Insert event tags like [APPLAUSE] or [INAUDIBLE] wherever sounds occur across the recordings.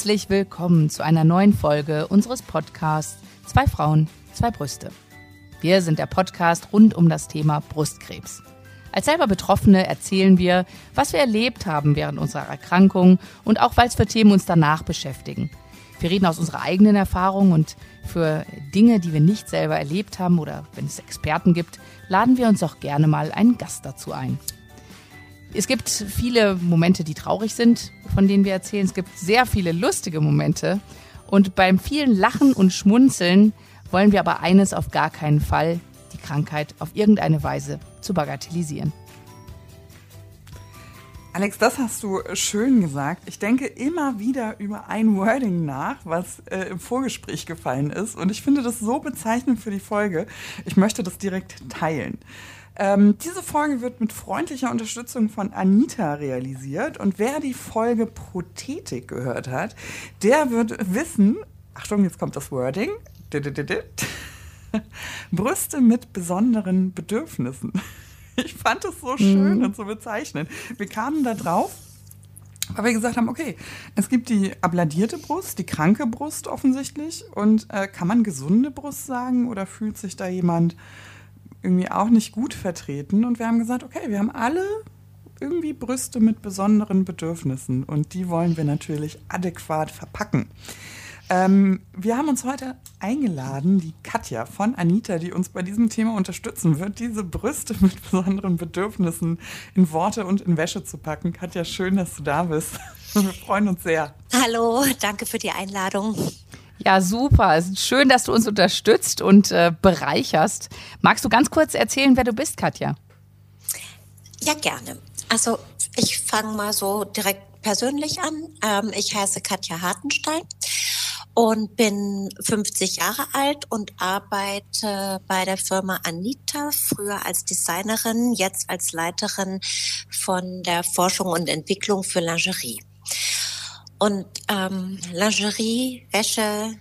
Herzlich willkommen zu einer neuen Folge unseres Podcasts Zwei Frauen, zwei Brüste. Wir sind der Podcast rund um das Thema Brustkrebs. Als selber Betroffene erzählen wir, was wir erlebt haben während unserer Erkrankung und auch, was für Themen uns danach beschäftigen. Wir reden aus unserer eigenen Erfahrung und für Dinge, die wir nicht selber erlebt haben oder wenn es Experten gibt, laden wir uns auch gerne mal einen Gast dazu ein. Es gibt viele Momente, die traurig sind, von denen wir erzählen. Es gibt sehr viele lustige Momente. Und beim vielen Lachen und Schmunzeln wollen wir aber eines auf gar keinen Fall, die Krankheit auf irgendeine Weise zu bagatellisieren. Alex, das hast du schön gesagt. Ich denke immer wieder über ein Wording nach, was äh, im Vorgespräch gefallen ist. Und ich finde das so bezeichnend für die Folge. Ich möchte das direkt teilen. Ähm, diese Folge wird mit freundlicher Unterstützung von Anita realisiert. Und wer die Folge Prothetik gehört hat, der wird wissen, Achtung, jetzt kommt das Wording. [LAUGHS] Brüste mit besonderen Bedürfnissen. [LAUGHS] Ich fand es so schön mhm. und so bezeichnend. Wir kamen da drauf, weil wir gesagt haben, okay, es gibt die abladierte Brust, die kranke Brust offensichtlich. Und äh, kann man gesunde Brust sagen oder fühlt sich da jemand irgendwie auch nicht gut vertreten? Und wir haben gesagt, okay, wir haben alle irgendwie Brüste mit besonderen Bedürfnissen und die wollen wir natürlich adäquat verpacken. Ähm, wir haben uns heute eingeladen, die Katja von Anita, die uns bei diesem Thema unterstützen wird, diese Brüste mit besonderen Bedürfnissen in Worte und in Wäsche zu packen. Katja, schön, dass du da bist. [LAUGHS] Wir freuen uns sehr. Hallo, danke für die Einladung. Ja, super. Es ist schön, dass du uns unterstützt und äh, bereicherst. Magst du ganz kurz erzählen, wer du bist, Katja? Ja, gerne. Also ich fange mal so direkt persönlich an. Ähm, ich heiße Katja Hartenstein und bin 50 Jahre alt und arbeite bei der Firma Anita, früher als Designerin, jetzt als Leiterin von der Forschung und Entwicklung für Lingerie. Und ähm, Lingerie, Wäsche,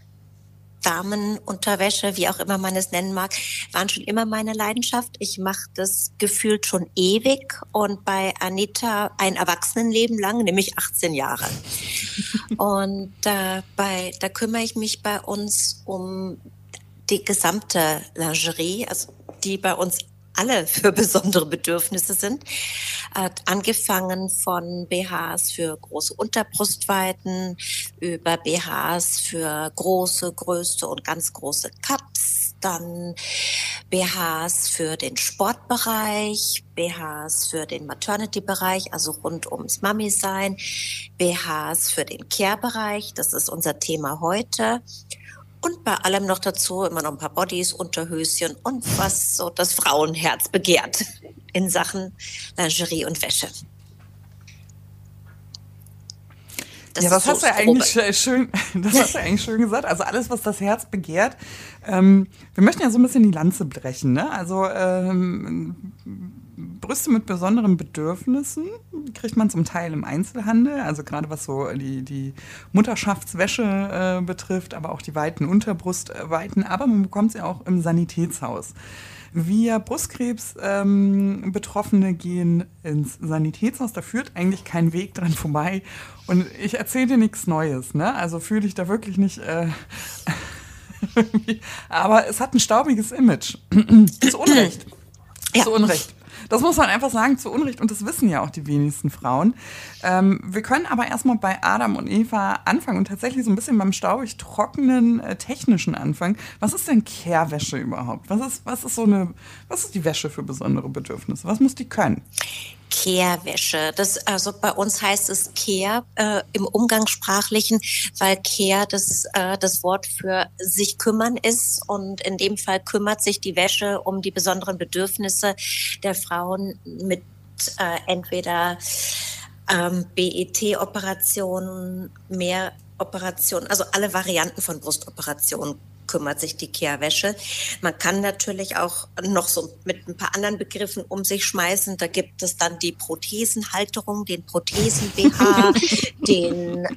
Damenunterwäsche, wie auch immer man es nennen mag, waren schon immer meine Leidenschaft. Ich mache das gefühlt schon ewig und bei Anita ein Erwachsenenleben lang, nämlich 18 Jahre. [LAUGHS] und äh, bei, da kümmere ich mich bei uns um die gesamte Lingerie, also die bei uns alle für besondere Bedürfnisse sind. Äh, angefangen von BHs für große Unterbrustweiten, über BHs für große, größte und ganz große Cups, dann BHs für den Sportbereich, BHs für den Maternity-Bereich, also rund ums Mami-Sein, BHs für den Care-Bereich, das ist unser Thema heute. Und bei allem noch dazu immer noch ein paar Bodies, Unterhöschen und was so das Frauenherz begehrt in Sachen Lingerie und Wäsche. Das ja, [LAUGHS] das hast du eigentlich schön, das hast du eigentlich schön gesagt. Also alles, was das Herz begehrt. Ähm, wir möchten ja so ein bisschen die Lanze brechen, ne? Also ähm, Brüste mit besonderen Bedürfnissen kriegt man zum Teil im Einzelhandel, also gerade was so die, die Mutterschaftswäsche äh, betrifft, aber auch die weiten Unterbrustweiten, aber man bekommt sie auch im Sanitätshaus. Wir Brustkrebs-Betroffene ähm, gehen ins Sanitätshaus, da führt eigentlich kein Weg dran vorbei. Und ich erzähle dir nichts Neues, ne? Also fühle dich da wirklich nicht. Äh, [LAUGHS] aber es hat ein staubiges Image. [CLEARS THROAT] Zu Unrecht. Ja. Zu Unrecht. Das muss man einfach sagen, zu Unrecht. Und das wissen ja auch die wenigsten Frauen. Ähm, wir können aber erstmal bei Adam und Eva anfangen und tatsächlich so ein bisschen beim staubig trockenen äh, technischen anfangen. Was ist denn Kehrwäsche überhaupt? Was ist, was ist so eine, was ist die Wäsche für besondere Bedürfnisse? Was muss die können? Kehrwäsche. Das, also bei uns heißt es Kehr äh, im Umgangssprachlichen, weil Kehr das, äh, das Wort für sich kümmern ist. Und in dem Fall kümmert sich die Wäsche um die besonderen Bedürfnisse der Frauen mit äh, entweder ähm, BET-Operationen, mehr Operationen, also alle Varianten von Brustoperationen kümmert sich die Kehrwäsche. Man kann natürlich auch noch so mit ein paar anderen Begriffen um sich schmeißen. Da gibt es dann die Prothesenhalterung, den Prothesen-BH, [LAUGHS] den... Äh,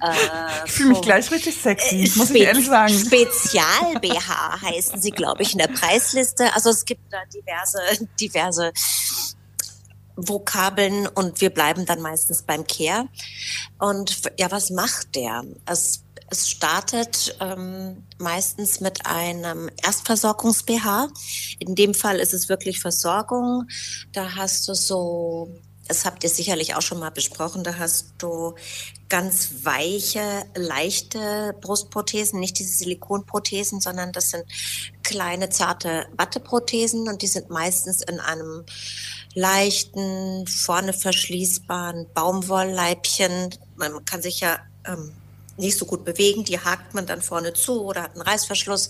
ich fühle mich gleich richtig sexy, äh, muss ich ehrlich sagen. Spezial-BH heißen sie, glaube ich, in der Preisliste. Also es gibt da diverse, diverse Vokabeln und wir bleiben dann meistens beim Care. Und ja, was macht der? Es es startet ähm, meistens mit einem Erstversorgungs-BH. In dem Fall ist es wirklich Versorgung. Da hast du so das habt ihr sicherlich auch schon mal besprochen, da hast du ganz weiche, leichte Brustprothesen, nicht diese Silikonprothesen, sondern das sind kleine, zarte Watteprothesen und die sind meistens in einem leichten, vorne verschließbaren Baumwollleibchen. Man kann sich ja ähm, nicht so gut bewegen, die hakt man dann vorne zu oder hat einen Reißverschluss.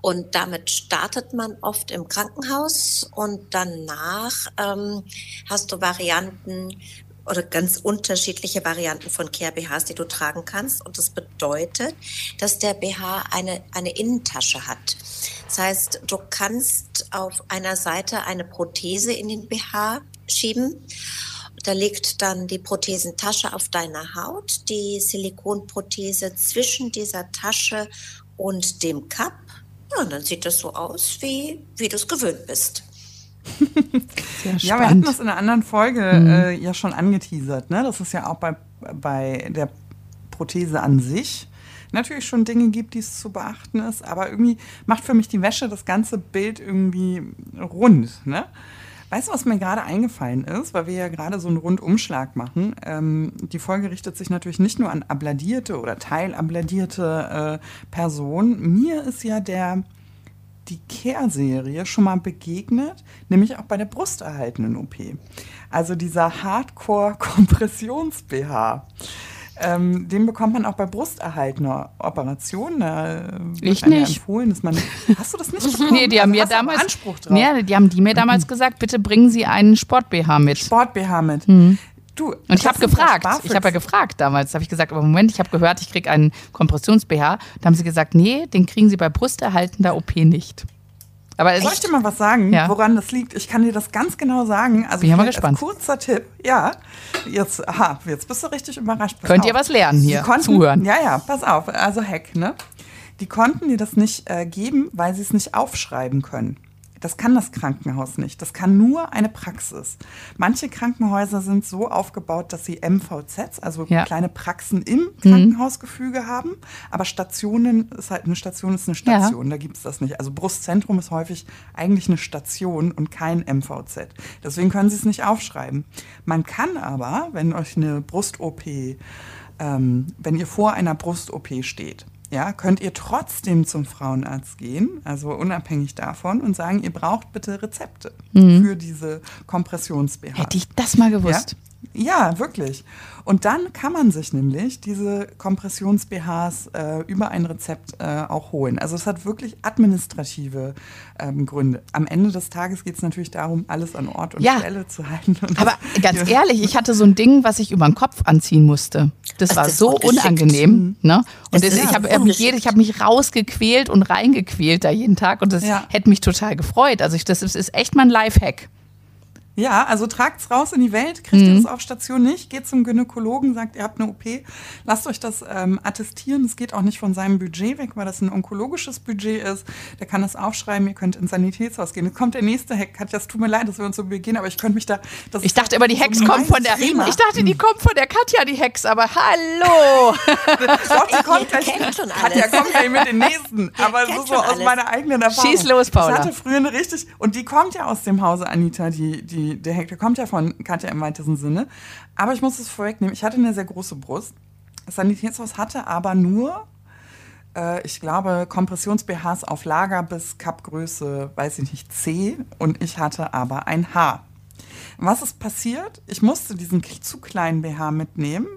Und damit startet man oft im Krankenhaus und danach ähm, hast du Varianten oder ganz unterschiedliche Varianten von Care BHs, die du tragen kannst. Und das bedeutet, dass der BH eine, eine Innentasche hat. Das heißt, du kannst auf einer Seite eine Prothese in den BH schieben. Da liegt dann die Prothesentasche auf deiner Haut, die Silikonprothese zwischen dieser Tasche und dem Cup ja, und dann sieht das so aus, wie, wie du es gewöhnt bist. [LAUGHS] ja, wir hatten das in einer anderen Folge mhm. äh, ja schon angeteasert. Ne? Dass es ja auch bei, bei der Prothese an sich natürlich schon Dinge gibt, die es zu beachten ist. Aber irgendwie macht für mich die Wäsche das ganze Bild irgendwie rund. Ne? Weißt du, was mir gerade eingefallen ist, weil wir ja gerade so einen Rundumschlag machen? Ähm, die Folge richtet sich natürlich nicht nur an abladierte oder teilabladierte äh, Personen. Mir ist ja der die Care-Serie schon mal begegnet, nämlich auch bei der brusterhaltenen OP. Also dieser Hardcore-Kompressions-BH. Ähm, den bekommt man auch bei brusterhaltener Operation. Da ich nicht. empfohlen, dass man. [LAUGHS] Hast du das nicht bekommen? nee, die haben also mir damals. Anspruch drauf? Nee, die haben die mir damals mhm. gesagt, bitte bringen Sie einen Sport-BH mit. Sport-BH mit. Mhm. Du, und ich habe gefragt, ich habe ja gefragt damals, habe ich gesagt, aber Moment, ich habe gehört, ich kriege einen Kompressions-BH. Da haben sie gesagt, nee, den kriegen Sie bei brusterhaltender OP nicht. Aber Soll ich dir mal was sagen, ja. woran das liegt? Ich kann dir das ganz genau sagen. Also Bin ich mal gespannt. kurzer Tipp. Ja, jetzt, aha, jetzt bist du richtig überrascht. Pass Könnt auf. ihr was lernen hier? Konnten, Zuhören. Ja, ja, pass auf. Also Hack, ne? Die konnten dir das nicht äh, geben, weil sie es nicht aufschreiben können. Das kann das Krankenhaus nicht. Das kann nur eine Praxis. Manche Krankenhäuser sind so aufgebaut, dass sie MVZs, also ja. kleine Praxen im mhm. Krankenhausgefüge mhm. haben. Aber Stationen ist halt eine Station ist eine Station. Ja. Da gibt es das nicht. Also Brustzentrum ist häufig eigentlich eine Station und kein MVZ. Deswegen können sie es nicht aufschreiben. Man kann aber, wenn euch eine Brust-OP, ähm, wenn ihr vor einer Brust-OP steht, ja, könnt ihr trotzdem zum Frauenarzt gehen, also unabhängig davon, und sagen, ihr braucht bitte Rezepte mhm. für diese Kompressions-BH. Hätte ich das mal gewusst. Ja? Wirklich. Und dann kann man sich nämlich diese Kompressions-BHs äh, über ein Rezept äh, auch holen. Also es hat wirklich administrative ähm, Gründe. Am Ende des Tages geht es natürlich darum, alles an Ort und ja. Stelle zu halten. Aber ganz ehrlich, ich hatte so ein Ding, was ich über den Kopf anziehen musste. Das, das war so unangenehm. Ne? Und das, ich habe mich, hab mich rausgequält und reingequält da jeden Tag und das ja. hätte mich total gefreut. Also ich, das ist, ist echt mal ein Lifehack. Ja, also tragt's raus in die Welt, kriegt mhm. ihr das auf Station nicht, geht zum Gynäkologen, sagt, ihr habt eine OP, lasst euch das ähm, attestieren. Es geht auch nicht von seinem Budget weg, weil das ein onkologisches Budget ist. Der kann das aufschreiben, ihr könnt ins Sanitätshaus gehen. Jetzt kommt der nächste Hack. Katja, es tut mir leid, dass wir uns so begehen, aber ich könnte mich da. ich dachte immer, die Hex so kommt von der. Thema. Ich dachte, die kommt von der Katja, die Hex, aber hallo! [LAUGHS] Doch, die kommt gleich. Katja kommt gleich mit den nächsten. Aber so, so aus meiner eigenen Erfahrung. Schieß los, Paula. Ich hatte früher eine richtig. Und die kommt ja aus dem Hause Anita, die, die der Hector kommt ja von Katja im weitesten Sinne. Aber ich muss es vorwegnehmen, ich hatte eine sehr große Brust. Das Sanitätshaus hatte aber nur, äh, ich glaube, Kompressions-BHs auf Lager bis Cup-Größe, weiß ich nicht, C. Und ich hatte aber ein H. Was ist passiert? Ich musste diesen zu kleinen BH mitnehmen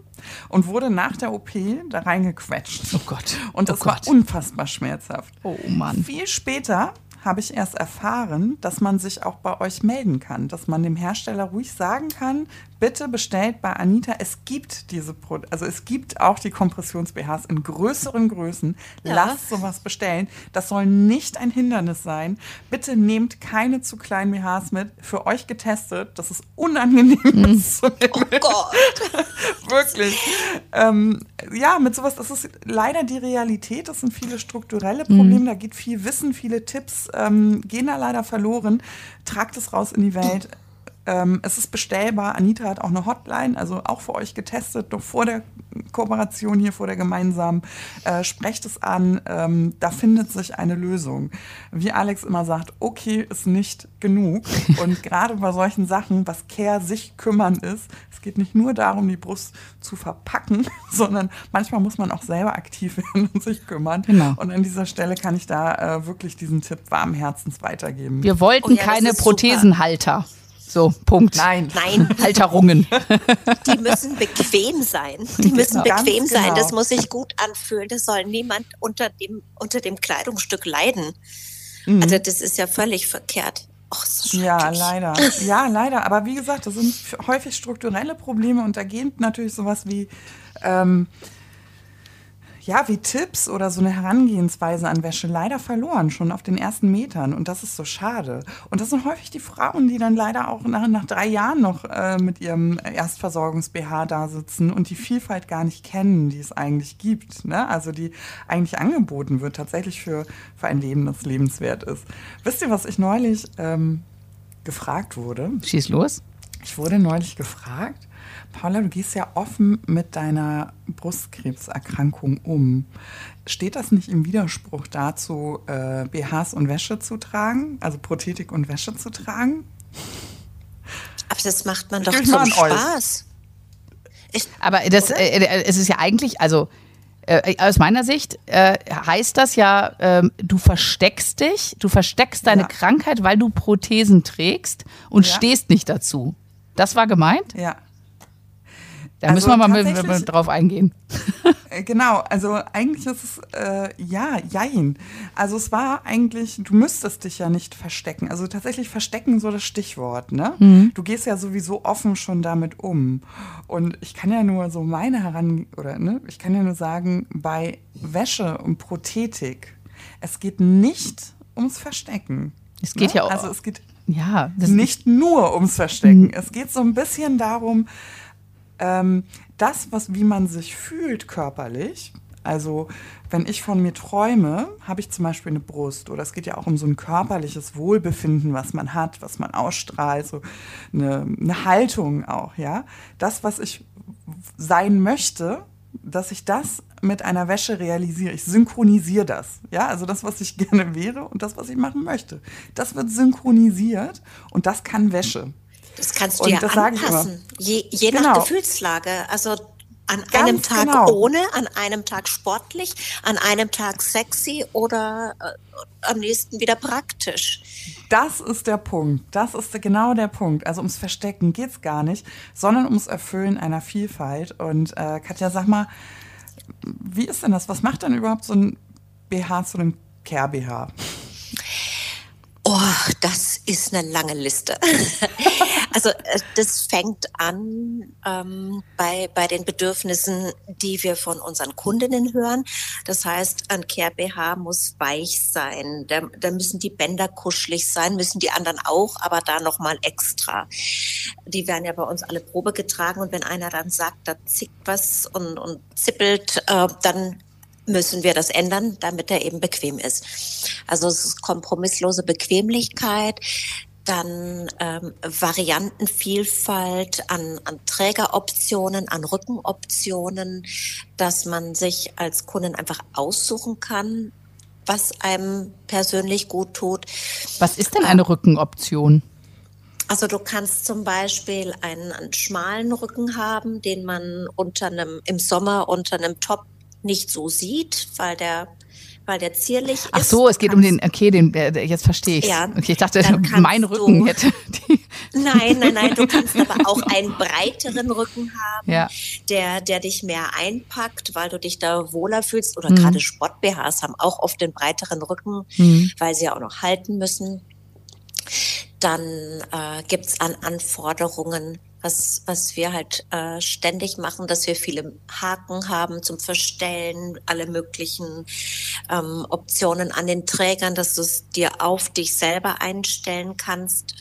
und wurde nach der OP da reingequetscht. Oh Gott. Und das oh war unfassbar schmerzhaft. Oh Mann. Viel später habe ich erst erfahren, dass man sich auch bei euch melden kann, dass man dem Hersteller ruhig sagen kann, bitte bestellt bei Anita, es gibt diese Pro also es gibt auch die Kompressions-BHs in größeren Größen. Ja. Lasst sowas bestellen. Das soll nicht ein Hindernis sein. Bitte nehmt keine zu kleinen BHs mit. Für euch getestet, das ist unangenehm [LAUGHS] mhm. Oh Gott. [LAUGHS] Wirklich. Ähm, ja, mit sowas, das ist leider die Realität. Das sind viele strukturelle Probleme. Mhm. Da geht viel Wissen, viele Tipps ähm, gehen da leider verloren. Tragt es raus in die Welt Ähm, es ist bestellbar. Anita hat auch eine Hotline, also auch für euch getestet, noch vor der Kooperation hier, vor der gemeinsamen. Äh, sprecht es an, ähm, da findet sich eine Lösung. Wie Alex immer sagt, okay ist nicht genug. [LAUGHS] Und gerade bei solchen Sachen, was Care sich kümmern ist, es geht nicht nur darum, die Brust zu verpacken, [LAUGHS] sondern manchmal muss man auch selber aktiv [LAUGHS] werden und sich kümmern. Genau. Und an dieser Stelle kann ich da äh, wirklich diesen Tipp warmen Herzens weitergeben. Wir wollten Oh ja, keine ist super. So, Punkt. Nein. Nein, Halterungen. [LAUGHS] die müssen bequem sein. Die müssen Ganz bequem sein. genau. Das muss sich gut anfühlen. Das soll niemand unter dem, unter dem Kleidungsstück leiden. Also das ist ja völlig verkehrt. Och, so Ja, leider. Ja, leider. Aber wie gesagt, das sind häufig strukturelle Probleme und da geht natürlich sowas wie, ähm, ja, wie Tipps oder so eine Herangehensweise an Wäsche leider verloren, schon auf den ersten Metern. Und das ist so schade. Und das sind häufig die Frauen, die dann leider auch nach, nach drei Jahren noch äh, mit ihrem Erstversorgungs-BH da sitzen und die Vielfalt gar nicht kennen, die es eigentlich gibt. Ne? Also die eigentlich angeboten wird, tatsächlich für, für ein Leben, das lebenswert ist. Wisst ihr, was ich neulich ähm, gefragt wurde? Schieß los. Ich wurde neulich gefragt, Paula, du gehst ja offen mit deiner Brustkrebserkrankung um. Steht das nicht im Widerspruch dazu, äh, BHs und Wäsche zu tragen, also Prothetik und Wäsche zu tragen? Aber das macht man Ich doch zum. Spaß. Ich, Aber das, äh, äh, es ist ja eigentlich, also äh, aus meiner Sicht äh, heißt das ja, ähm, du versteckst dich, du versteckst deine Ja. Krankheit, weil du Prothesen trägst und Ja. stehst nicht dazu. Das war gemeint? Ja. Da Also müssen wir mal mit, tatsächlich- mit drauf eingehen. Äh, Genau, also eigentlich ist es, äh, ja, jein. Also es war eigentlich, du müsstest dich ja nicht verstecken. Also tatsächlich verstecken so das Stichwort, ne? Du gehst ja sowieso offen schon damit um. Und ich kann ja nur so meine heran, oder ne, ich kann ja nur sagen, bei Wäsche und Prothetik, es geht nicht ums Verstecken. Es geht ne? ja auch- Also es geht Ja, das nicht nur ums Verstecken. Es geht so ein bisschen darum, ähm, das, was, wie man sich fühlt körperlich. Also, wenn ich von mir träume, habe ich zum Beispiel eine Brust. Oder es geht ja auch um so ein körperliches Wohlbefinden, was man hat, was man ausstrahlt, so eine, eine Haltung auch, ja. Das, was ich sein möchte, dass ich das mit einer Wäsche realisiere. Ich synchronisiere das. Ja, also das, was ich [LAUGHS] gerne wäre und das, was ich machen möchte. Das wird synchronisiert und das kann Wäsche. das kannst du Und ja das anpassen. Je, je Genau. nach Gefühlslage. Also an Ganz einem Tag genau. ohne, an einem Tag sportlich, an einem Tag sexy oder äh, am nächsten wieder praktisch. Das ist der Punkt. Das ist genau der Punkt. Also ums Verstecken geht's gar nicht, sondern ums Erfüllen einer Vielfalt. Und äh, Katja, sag mal, wie ist denn das? Was macht denn überhaupt so ein BH zu einem Care-BH? Oh, das ist eine lange Liste. [LAUGHS] also äh, das fängt an ähm, bei, bei den Bedürfnissen, die wir von unseren Kundinnen hören. Das heißt, ein Care BH muss weich sein, da, da müssen die Bänder kuschelig sein, müssen die anderen auch, aber da nochmal extra. Die werden ja bei uns alle Probe getragen und wenn einer dann sagt, da zickt was und, und zippelt, äh, dann müssen wir das ändern, damit er eben bequem ist. Also es ist kompromisslose Bequemlichkeit, dann ähm, Variantenvielfalt an, an Trägeroptionen, an Rückenoptionen, dass man sich als Kundin einfach aussuchen kann, was einem persönlich gut tut. Was ist denn eine Rückenoption? Also du kannst zum Beispiel einen, einen schmalen Rücken haben, den man unter einem im Sommer unter einem Top nicht so sieht, weil der weil der zierlich ist. Ach so, es geht um den, okay, den, jetzt verstehe ich. Ja, okay, ich dachte, [LAUGHS] mein Rücken du- hätte [LAUGHS] die. Nein, nein, nein, du [LAUGHS] kannst aber auch einen breiteren Rücken haben, Ja. der, der dich mehr einpackt, weil du dich da wohler fühlst. Oder Mhm. gerade Sport-BHs haben auch oft den breiteren Rücken, Mhm. weil sie ja auch noch halten müssen. Dann äh, gibt's an Anforderungen, was, was wir halt äh, ständig machen, dass wir viele Haken haben zum Verstellen, alle möglichen ähm, Optionen an den Trägern, dass du es dir auf dich selber einstellen kannst.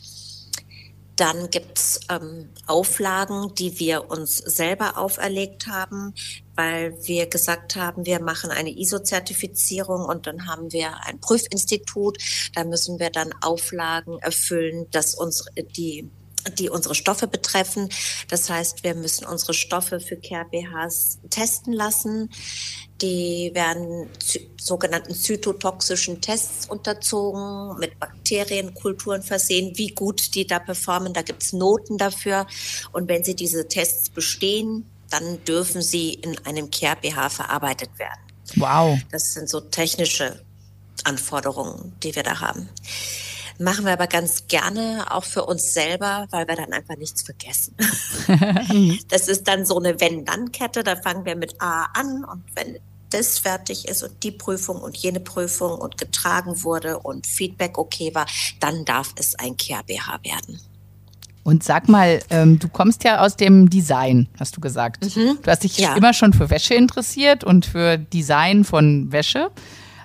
Dann gibt's ähm, Auflagen, die wir uns selber auferlegt haben, weil wir gesagt haben, wir machen eine ISO-Zertifizierung und dann haben wir ein Prüfinstitut. Da müssen wir dann Auflagen erfüllen, dass unsere die die unsere Stoffe betreffen. Das heißt, wir müssen unsere Stoffe für Care-BHs testen lassen. Die werden sogenannten zytotoxischen Tests unterzogen, mit Bakterienkulturen versehen, wie gut die da performen. Da gibt es Noten dafür. Und wenn sie diese Tests bestehen, dann dürfen sie in einem Care-BH verarbeitet werden. Wow. Das sind so technische Anforderungen, die wir da haben. Machen wir aber ganz gerne auch für uns selber, weil wir dann einfach nichts vergessen. [LAUGHS] das ist dann so eine Wenn-Dann-Kette. Da fangen wir mit A an und wenn das fertig ist und die Prüfung und jene Prüfung und getragen wurde und Feedback okay war, dann darf es ein Care-BH werden. Und sag mal, ähm, du kommst ja aus dem Design, hast du gesagt. Mhm. Du hast dich ja. immer schon für Wäsche interessiert und für Design von Wäsche.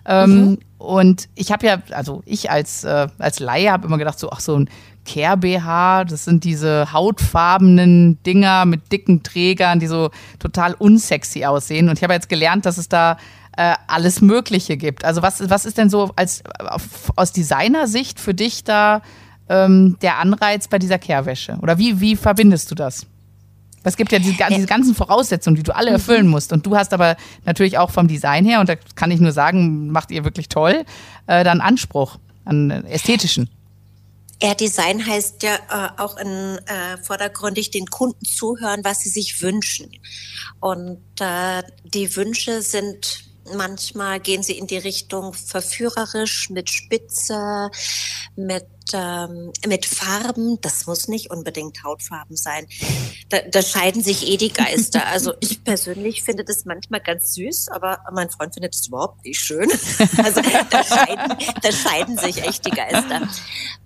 Ähm, mhm. Und ich habe ja, also ich als, äh, als Laie habe immer gedacht, so, ach, so ein Care-BH, das sind diese hautfarbenen Dinger mit dicken Trägern, die so total unsexy aussehen. Und ich habe jetzt gelernt, dass es da äh, alles Mögliche gibt. Also was, was ist denn so als auf, aus Designersicht für dich da ähm, der Anreiz bei dieser Care-Wäsche? Oder wie, wie verbindest du das? Es gibt ja diese, diese, ganzen Voraussetzungen, die du alle erfüllen musst. Und du hast aber natürlich auch vom Design her, und da kann ich nur sagen, macht ihr wirklich toll, äh, dann Anspruch an ästhetischen. Ja, Design heißt ja äh, auch in, äh, vordergründig den Kunden zuhören, was sie sich wünschen. Und äh, die Wünsche sind manchmal gehen sie in die Richtung verführerisch mit Spitze, mit ähm, mit Farben. Das muss nicht unbedingt Hautfarben sein. Da, da scheiden sich eh die Geister. Also ich [LAUGHS] persönlich finde das manchmal ganz süß, aber mein Freund findet es überhaupt nicht schön. [LAUGHS] Also da scheiden, da scheiden sich echt die Geister.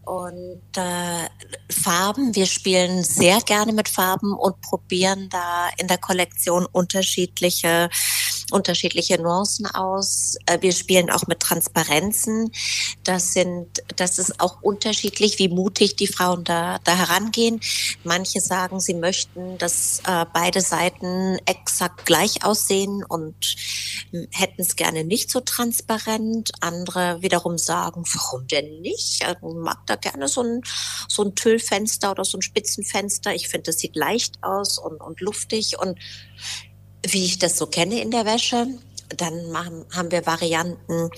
Und äh, Farben, wir spielen sehr gerne mit Farben und probieren da in der Kollektion unterschiedliche unterschiedliche Nuancen aus. Äh, wir spielen auch mit Transparenzen. Das sind, das ist auch unterschiedlich, wie mutig die Frauen da, da herangehen. Manche sagen, sie möchten, dass äh, beide Seiten exakt gleich aussehen und hm, hätten es gerne nicht so transparent. Andere wiederum sagen, warum denn nicht? Ich mag da gerne so ein, so ein Tüllfenster oder so ein Spitzenfenster. Ich finde, das sieht leicht aus und, und luftig und wie ich das so kenne in der Wäsche. Dann machen, haben wir Varianten.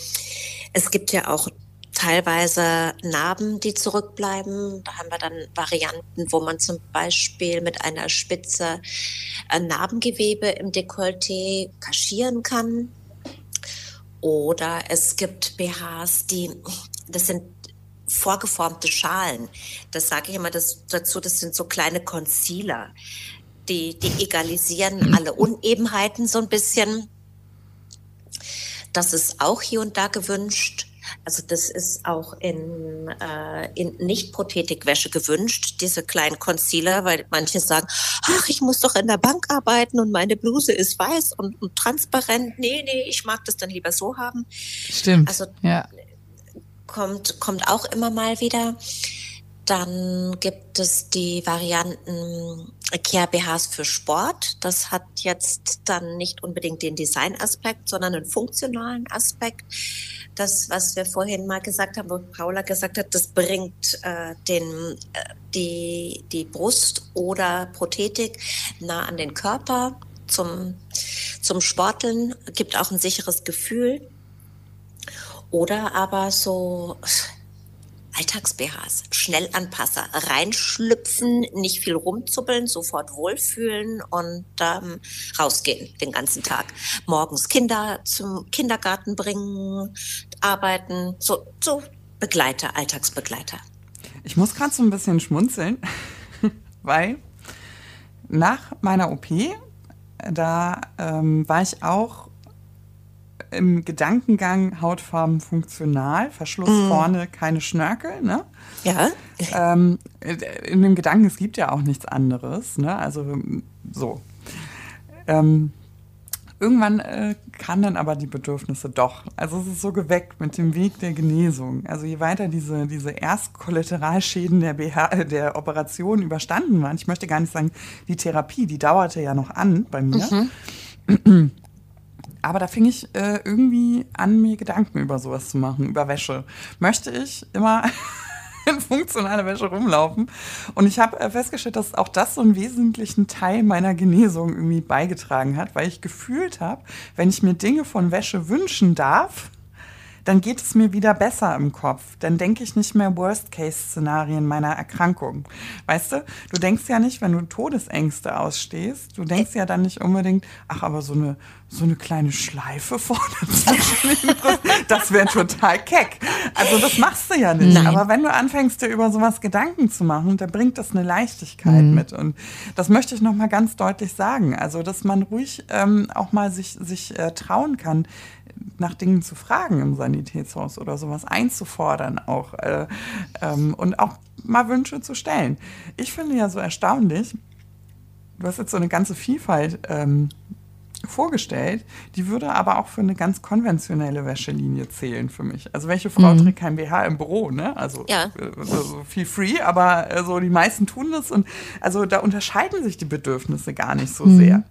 Es gibt ja auch teilweise Narben, die zurückbleiben. Da haben wir dann Varianten, wo man zum Beispiel mit einer Spitze ein Narbengewebe im Dekolleté kaschieren kann. Oder es gibt BHs, die, das sind vorgeformte Schalen. Das sage ich immer das, dazu, das sind so kleine Concealer die, die egalisieren alle Unebenheiten so ein bisschen. Das ist auch hier und da gewünscht. Also das ist auch in, äh, in Nicht-Prothetikwäsche gewünscht, diese kleinen Concealer, weil manche sagen, ach, ich muss doch in der Bank arbeiten und meine Bluse ist weiß und, und transparent. Nee, nee, ich mag das dann lieber so haben. Stimmt. Also ja. kommt, kommt auch immer mal wieder. Dann gibt es die Varianten Care BHs für Sport. Das hat jetzt dann nicht unbedingt den Designaspekt, sondern einen funktionalen Aspekt. Das, was wir vorhin mal gesagt haben, wo Paula gesagt hat, das bringt äh, den, äh, die, die Brust oder Prothetik nah an den Körper zum, zum Sporteln, gibt auch ein sicheres Gefühl. Oder aber so Alltags-BHs, Schnellanpasser, reinschlüpfen, nicht viel rumzuppeln, sofort wohlfühlen und ähm, rausgehen den ganzen Tag. Morgens Kinder zum Kindergarten bringen, arbeiten, so, so Begleiter, Alltagsbegleiter. Ich muss gerade so ein bisschen schmunzeln, [LAUGHS] weil nach meiner OP, da ähm, war ich auch im Gedankengang Hautfarben funktional, Verschluss mm. vorne, keine Schnörkel, ne? Ja. Ähm, in dem Gedanken, es gibt ja auch nichts anderes, ne? Also so. Ähm, irgendwann äh, kamen dann aber die Bedürfnisse doch. Also es ist so geweckt mit dem Weg der Genesung. Also je weiter diese, diese Erstkollateralschäden der, BH, der Operation überstanden waren, ich möchte gar nicht sagen, die Therapie, die dauerte ja noch an bei mir. Mhm. [CLEARS THROAT] Aber da fing ich äh, irgendwie an, mir Gedanken über sowas zu machen, über Wäsche. Möchte ich immer [LAUGHS] in funktionaler Wäsche rumlaufen. Und ich habe äh, festgestellt, dass auch das so einen wesentlichen Teil meiner Genesung irgendwie beigetragen hat, weil ich gefühlt habe, wenn ich mir Dinge von Wäsche wünschen darf, dann geht es mir wieder besser im Kopf. Dann denke ich nicht mehr Worst-Case-Szenarien meiner Erkrankung. Weißt du, du denkst ja nicht, wenn du Todesängste ausstehst, du denkst ja dann nicht unbedingt, ach, aber so eine, so eine kleine Schleife [LAUGHS] vorne zwischen den Brüsten, das wäre total keck. Also das machst du ja nicht. Nein. Aber wenn du anfängst, dir über sowas Gedanken zu machen, dann bringt das eine Leichtigkeit mhm. mit. Und das möchte ich nochmal ganz deutlich sagen. Also, dass man ruhig ähm, auch mal sich, sich äh, trauen kann, nach Dingen zu fragen im Sanitätshaus oder sowas einzufordern auch äh, ähm, und auch mal Wünsche zu stellen. Ich finde ja so erstaunlich, du hast jetzt so eine ganze Vielfalt ähm, vorgestellt, die würde aber auch für eine ganz konventionelle Wäschelinie zählen für mich. Also welche Frau mhm. trägt kein BH im Büro, ne? Also, ja. also viel free, aber äh, so die meisten tun das und also da unterscheiden sich die Bedürfnisse gar nicht so mhm. sehr.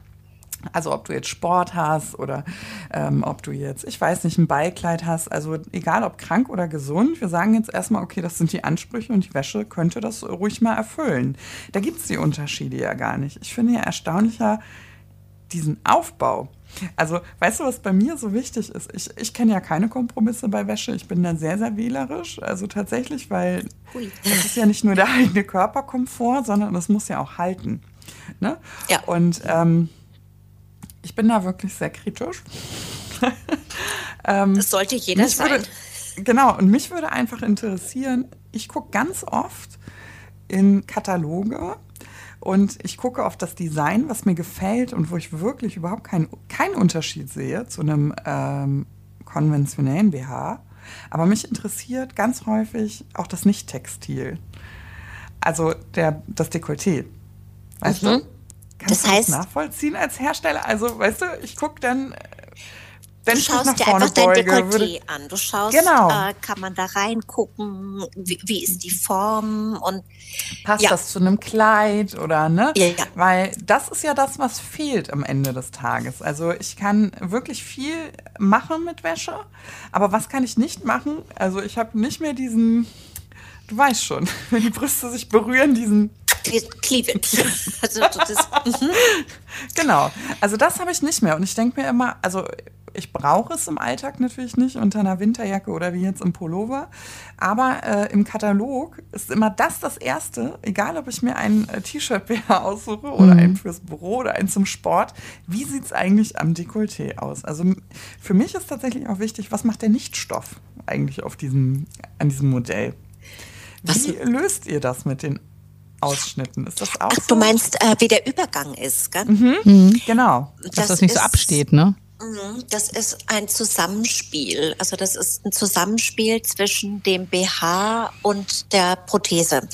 Also ob du jetzt Sport hast oder ähm, ob du jetzt, ich weiß nicht, ein Beikleid hast, also egal ob krank oder gesund, wir sagen jetzt erstmal, okay, das sind die Ansprüche und die Wäsche könnte das ruhig mal erfüllen. Da gibt es die Unterschiede ja gar nicht. Ich finde ja erstaunlicher diesen Aufbau. Also, weißt du, was bei mir so wichtig ist? Ich, ich kenne ja keine Kompromisse bei Wäsche. Ich bin da sehr, sehr wählerisch. Also tatsächlich, weil es ist ja nicht nur der eigene Körperkomfort, sondern es muss ja auch halten. Ne? Ja. Und ähm, ich bin da wirklich sehr kritisch. [LAUGHS] ähm, das sollte jeder sein. Würde, genau, und mich würde einfach interessieren, ich gucke ganz oft in Kataloge und ich gucke auf das Design, was mir gefällt und wo ich wirklich überhaupt keinen kein Unterschied sehe zu einem ähm, konventionellen BH. Aber mich interessiert ganz häufig auch das Nicht-Textil. Also der, das Dekolleté. Weißt mhm. du? Kannst das heißt, du das nachvollziehen als Hersteller? Also, weißt du, ich gucke dann, wenn du schaust dir einfach dein Dekolleté würde, an. Du schaust, genau. äh, kann man da reingucken, wie, wie ist die Form und passt ja. das zu einem Kleid oder ne? Ja, ja. Weil das ist ja das, was fehlt am Ende des Tages. Also ich kann wirklich viel machen mit Wäsche, aber was kann ich nicht machen? Also ich habe nicht mehr diesen, du weißt schon, [LAUGHS] wenn die Brüste sich berühren, diesen Cleavage. [LAUGHS] Also das, mhm. [LAUGHS] Genau. Also das habe ich nicht mehr. Und ich denke mir immer, also ich brauche es im Alltag natürlich nicht unter einer Winterjacke oder wie jetzt im Pullover. Aber äh, im Katalog ist immer das das Erste, egal ob ich mir ein äh, T-Shirt [LAUGHS] aussuche oder mhm. einen fürs Büro oder einen zum Sport. Wie sieht es eigentlich am Dekolleté aus? Also für mich ist tatsächlich auch wichtig, was macht der Nichtstoff eigentlich auf diesem, an diesem Modell? Wie was? löst ihr das mit den Ausschnitten. Ist das auch Ach, so? du meinst, äh, wie der Übergang ist, gell? Mhm. Mhm. Genau. Dass das, das nicht so absteht, ne? Mhm, das ist ein Zusammenspiel. Also das ist ein Zusammenspiel zwischen dem BH und der Prothese.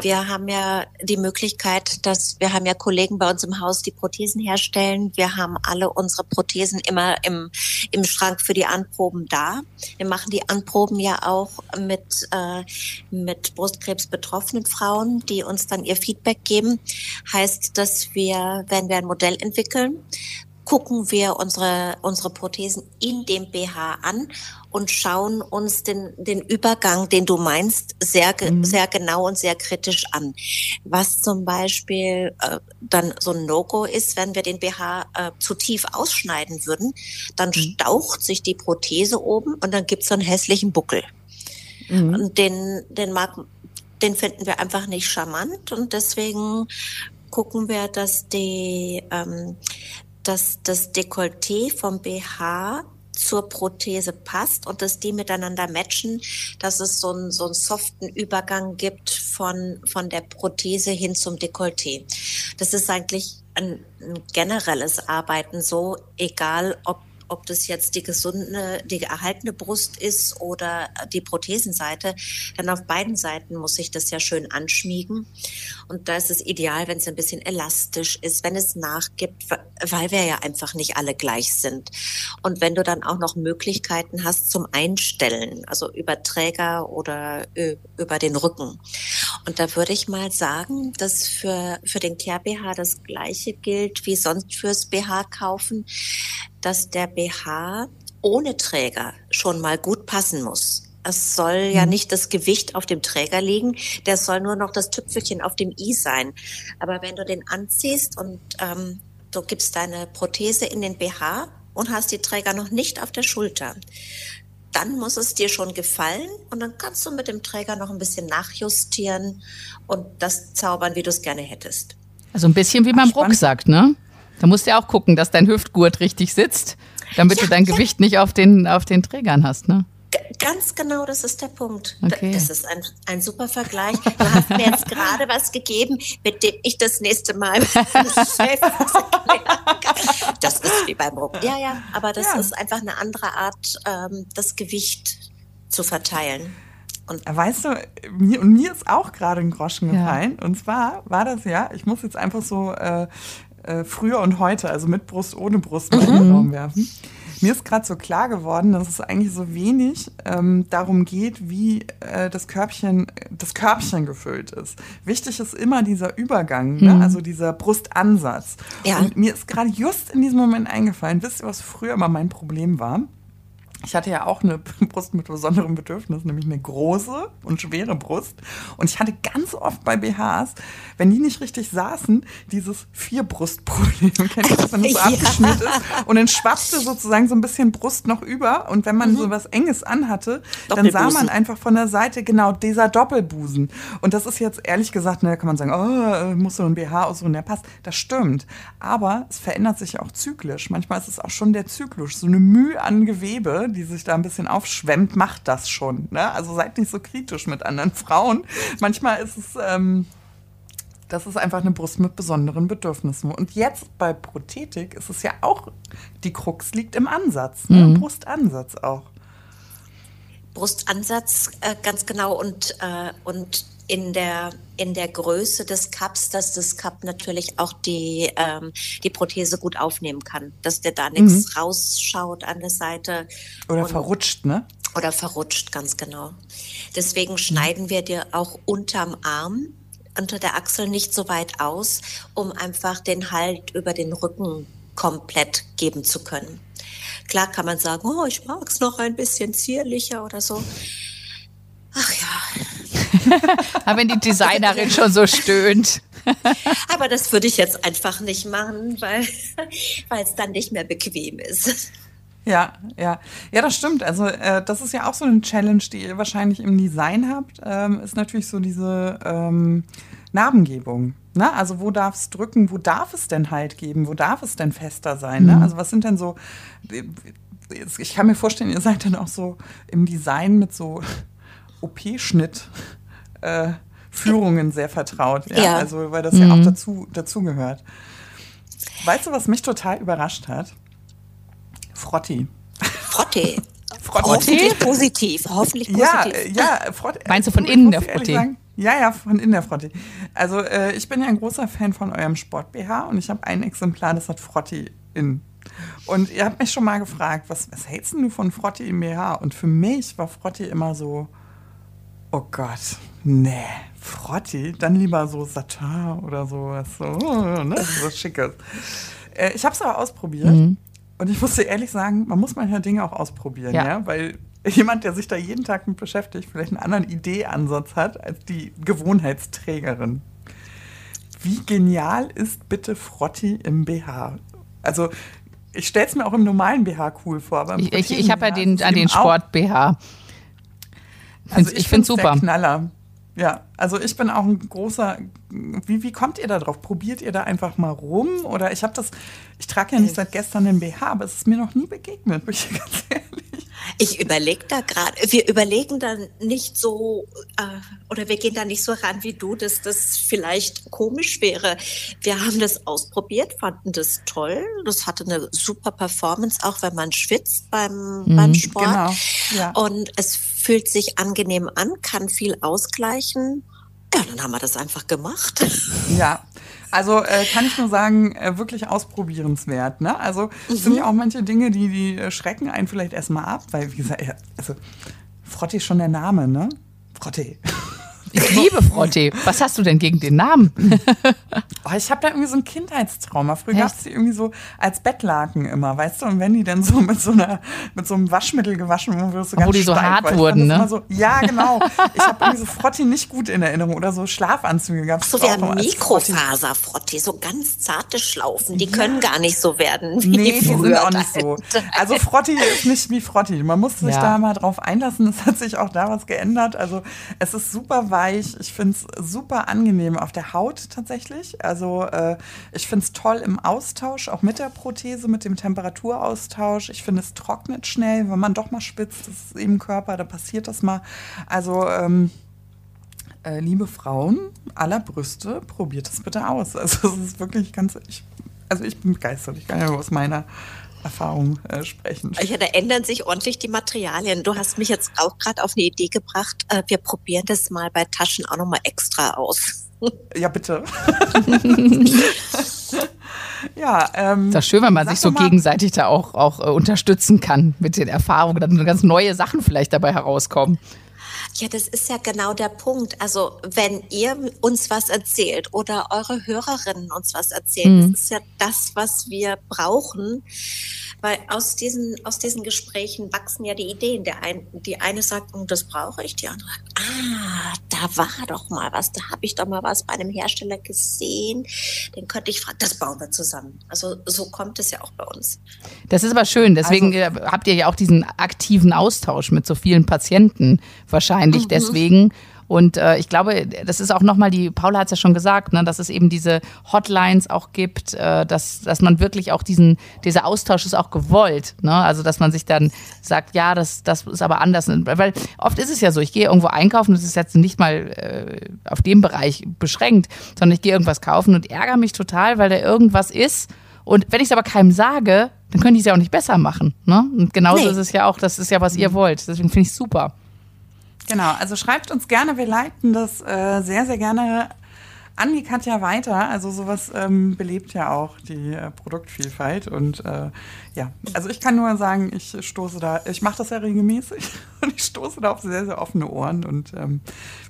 Wir haben ja die Möglichkeit, dass wir haben ja Kollegen bei uns im Haus, die Prothesen herstellen. Wir haben alle unsere Prothesen immer im, im Schrank für die Anproben da. Wir machen die Anproben ja auch mit, äh, mit Brustkrebs betroffenen Frauen, die uns dann ihr Feedback geben. Heißt, dass wir, wenn wir ein Modell entwickeln, gucken wir unsere, unsere Prothesen in dem BH an und schauen uns den, den Übergang, den du meinst, sehr, mhm. sehr genau und sehr kritisch an. Was zum Beispiel äh, dann so ein No-Go ist, wenn wir den BH äh, zu tief ausschneiden würden, dann mhm. staucht sich die Prothese oben und dann gibt's so einen hässlichen Buckel. Mhm. Und den, den mag, den finden wir einfach nicht charmant und deswegen gucken wir, dass die, ähm, dass das Dekolleté vom BH zur Prothese passt und dass die miteinander matchen, dass es so einen, so einen soften Übergang gibt von, von der Prothese hin zum Dekolleté. Das ist eigentlich ein, ein generelles Arbeiten so, egal ob ob das jetzt die gesunde, die erhaltene Brust ist oder die Prothesenseite. Denn auf beiden Seiten muss sich das ja schön anschmiegen. Und da ist es ideal, wenn es ein bisschen elastisch ist, wenn es nachgibt, weil wir ja einfach nicht alle gleich sind. Und wenn du dann auch noch Möglichkeiten hast zum Einstellen, also über Träger oder über den Rücken. Und da würde ich mal sagen, dass für, für den Care BH das Gleiche gilt wie sonst fürs BH kaufen dass der BH ohne Träger schon mal gut passen muss. Es soll ja mhm. nicht das Gewicht auf dem Träger liegen, der soll nur noch das Tüpfelchen auf dem i sein. Aber wenn du den anziehst und ähm, du gibst deine Prothese in den BH und hast die Träger noch nicht auf der Schulter, dann muss es dir schon gefallen und dann kannst du mit dem Träger noch ein bisschen nachjustieren und das zaubern, wie du es gerne hättest. Also ein bisschen wie beim Rucksack, ne? Da musst du ja auch gucken, dass dein Hüftgurt richtig sitzt, damit ja, du dein ja. Gewicht nicht auf den, auf den Trägern hast, ne? Ganz genau, das ist der Punkt. Okay. Das ist ein, ein super Vergleich. Du hast mir jetzt gerade was gegeben, mit dem ich das nächste Mal [LAUGHS] Das ist wie beim Ruck. Ja, ja, aber das ja. ist einfach eine andere Art, ähm, das Gewicht zu verteilen. Und weißt du, mir, und mir ist auch gerade ein Groschen gefallen. Ja. Und zwar war das ja, ich muss jetzt einfach so äh, äh, früher und heute, also mit Brust, ohne Brust, mal mhm. in den Raum werfen. Mir ist gerade so klar geworden, dass es eigentlich so wenig ähm, darum geht, wie äh, das Körbchen, das Körbchen gefüllt ist. Wichtig ist immer dieser Übergang, ne? mhm. also dieser Brustansatz. Ja. Und mir ist gerade just in diesem Moment eingefallen, wisst ihr, was früher immer mein Problem war? Ich hatte ja auch eine [LAUGHS] Brust mit besonderem Bedürfnis, nämlich eine große und schwere Brust. Und ich hatte ganz oft bei BHs, wenn die nicht richtig saßen, dieses Vierbrustproblem. [LAUGHS] Kennt ihr das, wenn es so ja. abgeschnitten ist? Und dann schwappte sozusagen so ein bisschen Brust noch über. Und wenn man mhm. so was Enges anhatte, dann sah man einfach von der Seite genau dieser Doppelbusen. Und das ist jetzt ehrlich gesagt, ne, kann man sagen, oh, muss so ein BH aussuchen, der passt. Das stimmt. Aber es verändert sich auch zyklisch. Manchmal ist es auch schon der Zyklus. So eine Mühe an Gewebe, die sich da ein bisschen aufschwemmt, macht das schon. Ne? Also seid nicht so kritisch mit anderen [LAUGHS] Frauen. Manchmal ist es, ähm, das ist einfach eine Brust mit besonderen Bedürfnissen. Und jetzt bei Prothetik ist es ja auch, die Krux liegt im Ansatz, ne? mhm. Brustansatz auch. Brustansatz, äh, ganz genau. Und, äh, und in der, in der Größe des Cups, dass das Cup natürlich auch die, ähm, die Prothese gut aufnehmen kann, dass der da nichts mhm. rausschaut an der Seite. Oder verrutscht, ne? Oder verrutscht, ganz genau. Deswegen schneiden wir dir auch unterm Arm, unter der Achsel nicht so weit aus, um einfach den Halt über den Rücken komplett geben zu können. Klar kann man sagen, oh, ich mag es noch ein bisschen zierlicher oder so. Ach ja. [LAUGHS] Aber wenn die Designerin schon so stöhnt. Aber das würde ich jetzt einfach nicht machen, weil [LAUGHS] es dann nicht mehr bequem ist. Ja, ja. Ja, das stimmt. Also äh, das ist ja auch so eine Challenge, die ihr wahrscheinlich im Design habt, ähm, ist natürlich so diese ähm, Narbengebung. Ne? Also wo darf es drücken, wo darf es denn Halt geben, wo darf es denn fester sein? Ne? Mhm. Also was sind denn so, ich kann mir vorstellen, ihr seid dann auch so im Design mit so OP-Schnitt. Äh, Führungen sehr vertraut, ja? ja. Also, weil das mhm. ja auch mhm. dazu, dazu gehört. Weißt du, was mich total überrascht hat? Frotti. Frotti. Frotti. Hoffentlich positiv. Hoffentlich positiv. Ja, ja, Frotti. Meinst du von innen der Frotti? Ja, ja, von innen der Frotti. Also, äh, ich bin ja ein großer Fan von eurem Sport-BH und ich habe ein Exemplar, das hat Frotti in. Und ihr habt mich schon mal gefragt, was, was hältst du von Frotti im BH? Und für mich war Frotti immer so, Oh Gott, nee, Frotti, dann lieber so Satin oder sowas, so, ne, so Schickes. Äh, ich habe es aber ausprobiert mhm. Und ich muss dir ehrlich sagen, man muss manchmal Dinge auch ausprobieren, ja. ja, weil [LAUGHS] jemand, der sich da jeden Tag mit beschäftigt, vielleicht einen anderen Ideeansatz hat als die Gewohnheitsträgerin. Wie genial ist bitte Frotti im BH? Also ich stelle es mir auch im normalen BH cool vor, aber ich, ich, ich habe ja den, an den Sport BH. Also ich, ich finde es super. Knaller. Ja, also ich bin auch ein großer. Wie, wie kommt ihr da drauf? Probiert ihr da einfach mal rum? Oder ich habe das, ich trage ja nicht seit gestern den BH, aber es ist mir noch nie begegnet, bin ich [LAUGHS] ganz ehrlich. Ich überlege da gerade, wir überlegen dann nicht so, äh, oder wir gehen da nicht so ran wie du, dass das vielleicht komisch wäre. Wir haben das ausprobiert, fanden das toll. Das hatte eine super Performance, auch wenn man schwitzt beim, mhm, beim Sport. Genau, ja. Und es fühlt sich angenehm an, kann viel ausgleichen. Ja, dann haben wir das einfach gemacht. Ja, also äh, kann ich nur sagen, äh, wirklich ausprobierenswert. Ne? Also es mhm. sind ja auch manche Dinge, die, die äh, schrecken einen vielleicht erstmal ab, weil, wie gesagt, also Frotti ist schon der Name, ne? Frotti. Ich liebe Frotti. Was hast du denn gegen den Namen? [LAUGHS] oh, ich habe da irgendwie so ein Kindheitstrauma. Früher gab es die irgendwie so als Bettlaken immer, weißt du? Und wenn die dann so mit so einer mit so einem Waschmittel gewaschen wurden, wo, so wo die so hart war, wurden, ne? So, ja, genau. Ich habe irgendwie so Frotti nicht gut in Erinnerung oder so Schlafanzüge gehabt. So, wir haben Mikrofaser-Frotti, so ganz zarte Schlaufen. Die ja. können gar nicht so werden wie nee, die sind auch nicht so. Also Frotti ist nicht wie Frotti. Man muss sich ja. da mal drauf einlassen. Es hat sich auch da was geändert. Also es ist super weich. Ich finde es super angenehm auf der Haut tatsächlich. Also äh, ich finde es toll im Austausch, auch mit der Prothese, mit dem Temperaturaustausch. Ich finde es trocknet schnell, wenn man doch mal spitzt, das ist im Körper, da passiert das mal. Also ähm, äh, liebe Frauen aller Brüste, probiert es bitte aus. Also es ist wirklich ganz, ich, also ich bin begeistert. Ich kann ja aus meiner Erfahrung äh, sprechen. Ja, da ändern sich ordentlich die Materialien. Du hast mich jetzt auch gerade auf eine Idee gebracht. Äh, wir probieren das mal bei Taschen auch nochmal extra aus. [LAUGHS] Ja, bitte. [LAUGHS] ja, ähm, das ist schön, wenn man sich so gegenseitig da auch, auch äh, unterstützen kann mit den Erfahrungen, dann ganz neue Sachen vielleicht dabei herauskommen. Ja, das ist ja genau der Punkt. Also wenn ihr uns was erzählt oder eure Hörerinnen uns was erzählen, mhm. das ist ja das, was wir brauchen, weil aus diesen, aus diesen Gesprächen wachsen ja die Ideen. Der ein, die eine sagt, oh, das brauche ich, die andere sagt, ah, da war doch mal was, da habe ich doch mal was bei einem Hersteller gesehen. Den könnte ich fragen, das bauen wir zusammen. Also so kommt es ja auch bei uns. Das ist aber schön, deswegen also, habt ihr ja auch diesen aktiven Austausch mit so vielen Patienten wahrscheinlich mhm. deswegen. Und äh, ich glaube, das ist auch nochmal, die Paula hat es ja schon gesagt, ne, dass es eben diese Hotlines auch gibt, äh, dass, dass man wirklich auch diesen, dieser Austausch ist auch gewollt. Ne? Also dass man sich dann sagt, ja, das, das ist aber anders. Weil oft ist es ja so, ich gehe irgendwo einkaufen, das ist jetzt nicht mal äh, auf dem Bereich beschränkt, sondern ich gehe irgendwas kaufen und ärgere mich total, weil da irgendwas ist. Und wenn ich es aber keinem sage, dann können die es ja auch nicht besser machen. Ne? Und genauso nee. ist es ja auch, das ist ja, was ihr wollt. Deswegen finde ich es super. Genau, also schreibt uns gerne, wir leiten das äh, sehr, sehr gerne an die Katja weiter. Also sowas ähm, belebt ja auch die äh, Produktvielfalt. Und äh, ja, also ich kann nur sagen, ich stoße da, ich mache das ja regelmäßig [LAUGHS] und ich stoße da auf sehr, sehr offene Ohren und ähm,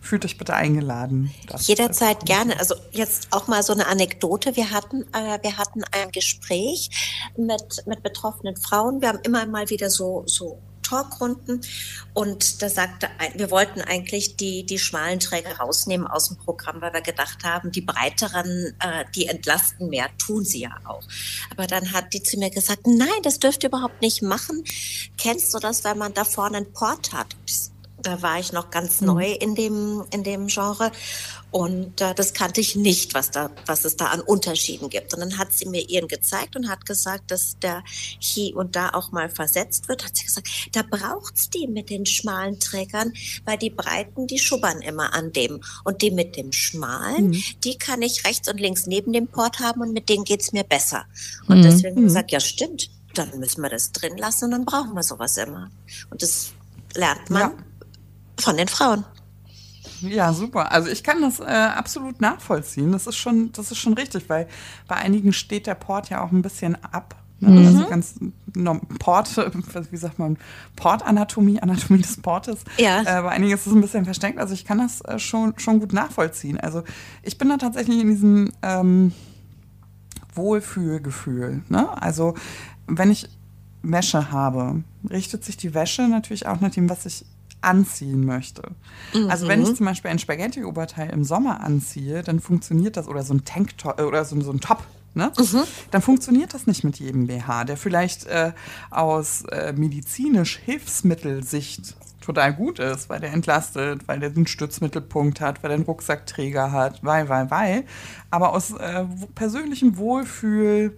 fühlt euch bitte eingeladen. Jederzeit gerne. Also jetzt auch mal so eine Anekdote. Wir hatten, äh, wir hatten ein Gespräch mit, mit betroffenen Frauen. Wir haben immer mal wieder so, so Talkrunden und da sagte, wir wollten eigentlich die, die schmalen Träger rausnehmen aus dem Programm, weil wir gedacht haben, die breiteren, äh, die entlasten mehr, tun sie ja auch. Aber dann hat die zu mir gesagt, nein, das dürft ihr überhaupt nicht machen. Kennst du das, wenn man da vorne einen Port hat? Da war ich noch ganz mhm. neu in dem, in dem Genre. Und äh, das kannte ich nicht, was, da, was es da an Unterschieden gibt. Und dann hat sie mir ihren gezeigt und hat gesagt, dass der hier und da auch mal versetzt wird. Hat sie gesagt, da braucht's die mit den schmalen Trägern, weil die Breiten, die schubbern immer an dem. Und die mit dem schmalen, mhm. die kann ich rechts und links neben dem Port haben und mit denen geht's mir besser. Und mhm. deswegen mhm. gesagt, ja stimmt, dann müssen wir das drin lassen und dann brauchen wir sowas immer. Und das lernt man ja. Von den Frauen. Ja, super. Also ich kann das äh, absolut nachvollziehen. Das ist schon, das ist schon richtig, weil bei einigen steht der Port ja auch ein bisschen ab. Ne? Mhm. Also ganz no, Port, [LAUGHS] wie sagt man, Portanatomie, Anatomie des Portes. Ja. Äh, bei einigen ist es ein bisschen versteckt. Also ich kann das äh, schon, schon gut nachvollziehen. Also ich bin da tatsächlich in diesem ähm, Wohlfühlgefühl. Ne? Also wenn ich Wäsche habe, richtet sich die Wäsche natürlich auch nach dem, was ich anziehen möchte. Mhm. Also wenn ich mhm. zum Beispiel ein Spaghetti-Oberteil im Sommer anziehe, dann funktioniert das, oder so ein Tanktop äh, oder so, so ein Top, ne? Mhm. dann funktioniert das nicht mit jedem BH, der vielleicht äh, aus äh, medizinisch Hilfsmittelsicht total gut ist, weil der entlastet, weil der einen Stützmittelpunkt hat, weil der einen Rucksackträger hat, weil, weil, weil. Aber aus äh, persönlichem Wohlfühl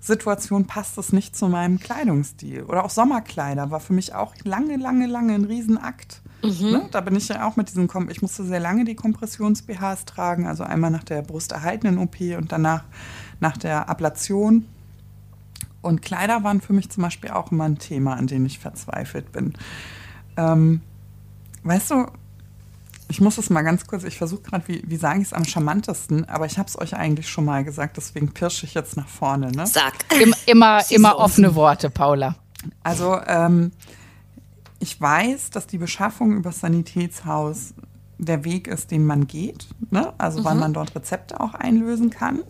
Situation passt es nicht zu meinem Kleidungsstil. Oder auch Sommerkleider war für mich auch lange, lange, lange ein Riesenakt. Mhm. Ne? Da bin ich ja auch mit diesen, Kom ich musste sehr lange die Kompressions-BHs tragen, also einmal nach der brusterhaltenden OP und danach nach der Ablation. Und Kleider waren für mich zum Beispiel auch immer ein Thema, an dem ich verzweifelt bin. Ähm, weißt du, ich muss es mal ganz kurz, ich versuche gerade, wie, wie sage ich es am charmantesten, aber ich habe es euch eigentlich schon mal gesagt, deswegen pirsche ich jetzt nach vorne. Ne? Sag. Immer, [LAUGHS] immer, immer offene Worte, Paula. Also, ähm, ich weiß, dass die Beschaffung über das Sanitätshaus der Weg ist, den man geht. Ne? Also mhm. weil man dort Rezepte auch einlösen kann.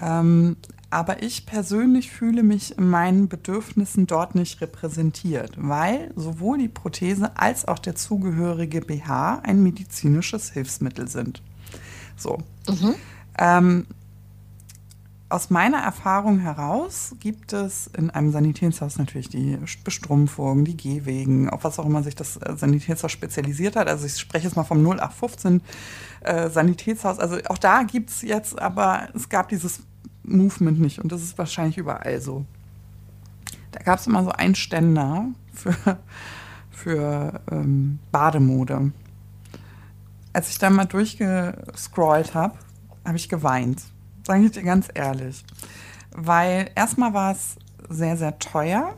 Ähm, aber ich persönlich fühle mich in meinen Bedürfnissen dort nicht repräsentiert, weil sowohl die Prothese als auch der zugehörige BH ein medizinisches Hilfsmittel sind. So. Mhm. Ähm, aus meiner Erfahrung heraus gibt es in einem Sanitätshaus natürlich die Bestrumpfung, die Gehwegen, auf was auch immer sich das äh, Sanitätshaus spezialisiert hat. Also ich spreche jetzt mal vom 0815 äh, Sanitätshaus. Also auch da gibt es jetzt, aber es gab dieses Movement nicht und das ist wahrscheinlich überall so. Da gab es immer so einen Ständer für, für ähm, Bademode. Als ich da mal durchgescrollt habe, habe ich geweint sage ich dir ganz ehrlich. Weil erstmal war es sehr, sehr teuer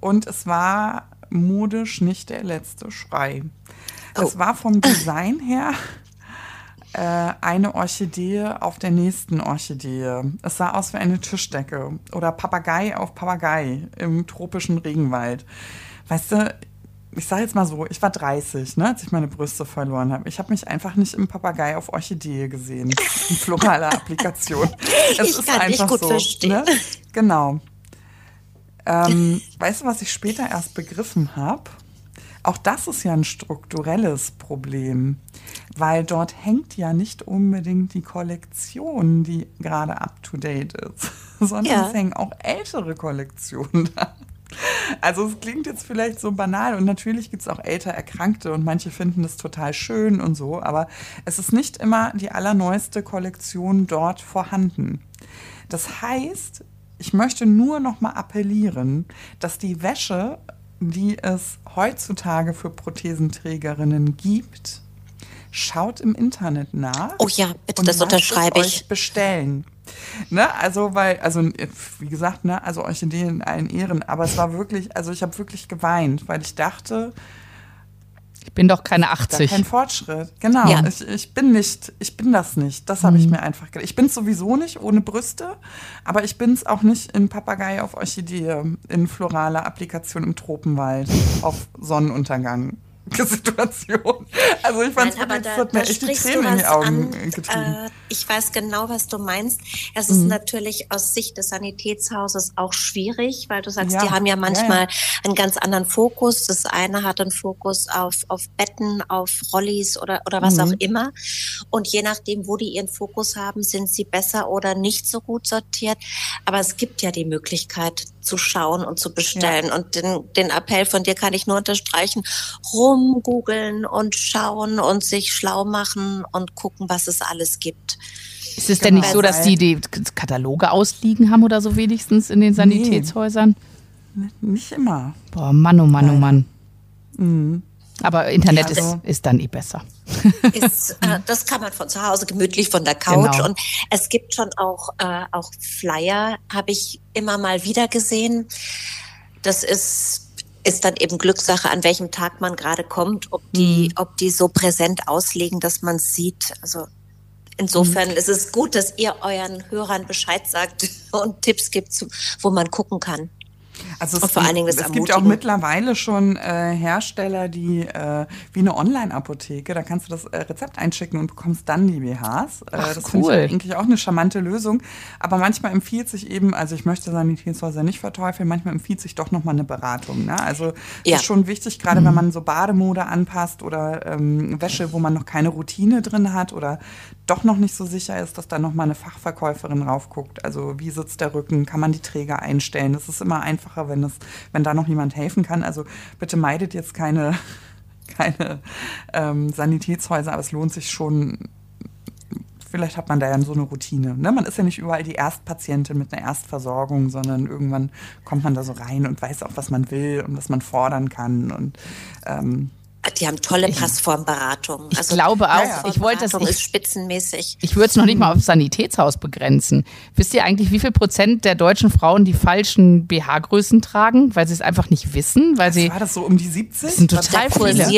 und es war modisch nicht der letzte Schrei. Oh. Es war vom Design her eine Orchidee auf der nächsten Orchidee. Es sah aus wie eine Tischdecke oder Papagei auf Papagei im tropischen Regenwald. Weißt du, ich sage jetzt mal so, ich war 30, ne, als ich meine Brüste verloren habe. Ich habe mich einfach nicht im Papagei auf Orchidee gesehen, in floraler [LAUGHS] Applikation. Es ich ist kann einfach gut so, verstehen. Ne? Genau. Ähm, weißt du, was ich später erst begriffen habe? Auch das ist ja ein strukturelles Problem, weil dort hängt ja nicht unbedingt die Kollektion, die gerade up-to-date ist, [LAUGHS] sondern ja. es hängen auch ältere Kollektionen da. Also es klingt jetzt vielleicht so banal und natürlich gibt es auch älter Erkrankte und manche finden das total schön und so, aber es ist nicht immer die allerneueste Kollektion dort vorhanden. Das heißt, ich möchte nur noch mal appellieren, dass die Wäsche, die es heutzutage für Prothesenträgerinnen gibt, schaut im Internet nach. Oh ja, bitte, das unterschreibe ich. Bestellen. Ne, also, weil, also, wie gesagt, ne, also Orchideen in allen Ehren, aber es war wirklich, also ich habe wirklich geweint, weil ich dachte, ich bin doch keine 80. Kein Fortschritt. Genau. Ja. Ich, ich bin nicht, ich bin das nicht. Das habe mhm. ich mir einfach gedacht. Ich bin es sowieso nicht ohne Brüste, aber ich bin es auch nicht in Papagei auf Orchidee, in floraler Applikation im Tropenwald, auf Sonnenuntergang. [LAUGHS] Situation. Also ich fand es da, hat mir echt die Tränen in die Augen an, getrieben. Äh, ich weiß genau, was du meinst. Es mhm. ist natürlich aus Sicht des Sanitätshauses auch schwierig, weil du sagst, ja. die haben ja manchmal ja, ja. einen ganz anderen Fokus. Das eine hat einen Fokus auf, auf Betten, auf Rollis oder, oder was mhm. auch immer. Und je nachdem, wo die ihren Fokus haben, sind sie besser oder nicht so gut sortiert. Aber es gibt ja die Möglichkeit zu schauen und zu bestellen. Und den, den Appell von dir kann ich nur unterstreichen. Rum rumgoogeln und schauen und sich schlau machen und gucken, was es alles gibt. Ist es denn nicht so, dass die die Kataloge ausliegen haben oder so wenigstens in den Sanitätshäusern? Nee, nicht immer. Boah, Mann, oh Mann, oh Mann. Mhm. Aber Internet also, ist, ist dann eh besser. [LAUGHS] Ist, äh, das kann man von zu Hause gemütlich von der Couch. Genau. Und es gibt schon auch, äh, auch Flyer, habe ich immer mal wieder gesehen. Das ist ist dann eben Glückssache, an welchem Tag man gerade kommt, ob die, mhm. ob die so präsent auslegen, dass man es sieht. Also insofern mhm. ist es gut, dass ihr euren Hörern Bescheid sagt [LAUGHS] und Tipps gibt, wo man gucken kann. Also es, vor allen Dingen das es gibt auch mittlerweile schon äh, Hersteller, die äh, wie eine Online-Apotheke, da kannst du das äh, Rezept einschicken und bekommst dann die BHs. Äh, Ach, das finde ich eigentlich auch eine charmante Lösung. Aber manchmal empfiehlt sich eben, also ich möchte Sanitätshäuser nicht verteufeln, manchmal empfiehlt sich doch nochmal eine Beratung. Ne? Also ja. ist schon wichtig, gerade mhm. wenn man so Bademode anpasst oder ähm, Wäsche, wo man noch keine Routine drin hat oder doch noch nicht so sicher ist, dass da nochmal eine Fachverkäuferin raufguckt. Also wie sitzt der Rücken, kann man die Träger einstellen? Das ist immer einfacher, wenn, das, wenn da noch jemand helfen kann. Also bitte meidet jetzt keine, [LAUGHS] keine ähm, Sanitätshäuser, aber es lohnt sich schon. Vielleicht hat man da ja so eine Routine. Ne? Man ist ja nicht überall die Erstpatientin mit einer Erstversorgung, sondern irgendwann kommt man da so rein und weiß auch, was man will und was man fordern kann. Und ähm, die haben tolle Passformberatungen. Ich also glaube auch. Ich wollte das ist spitzenmäßig. Ich würde es noch nicht mal auf Sanitätshaus begrenzen. Wisst ihr eigentlich, wie viel Prozent der deutschen Frauen die falschen BH-Größen tragen, weil sie es einfach nicht wissen, weil Was sie war das so um die 70? Das sind total viele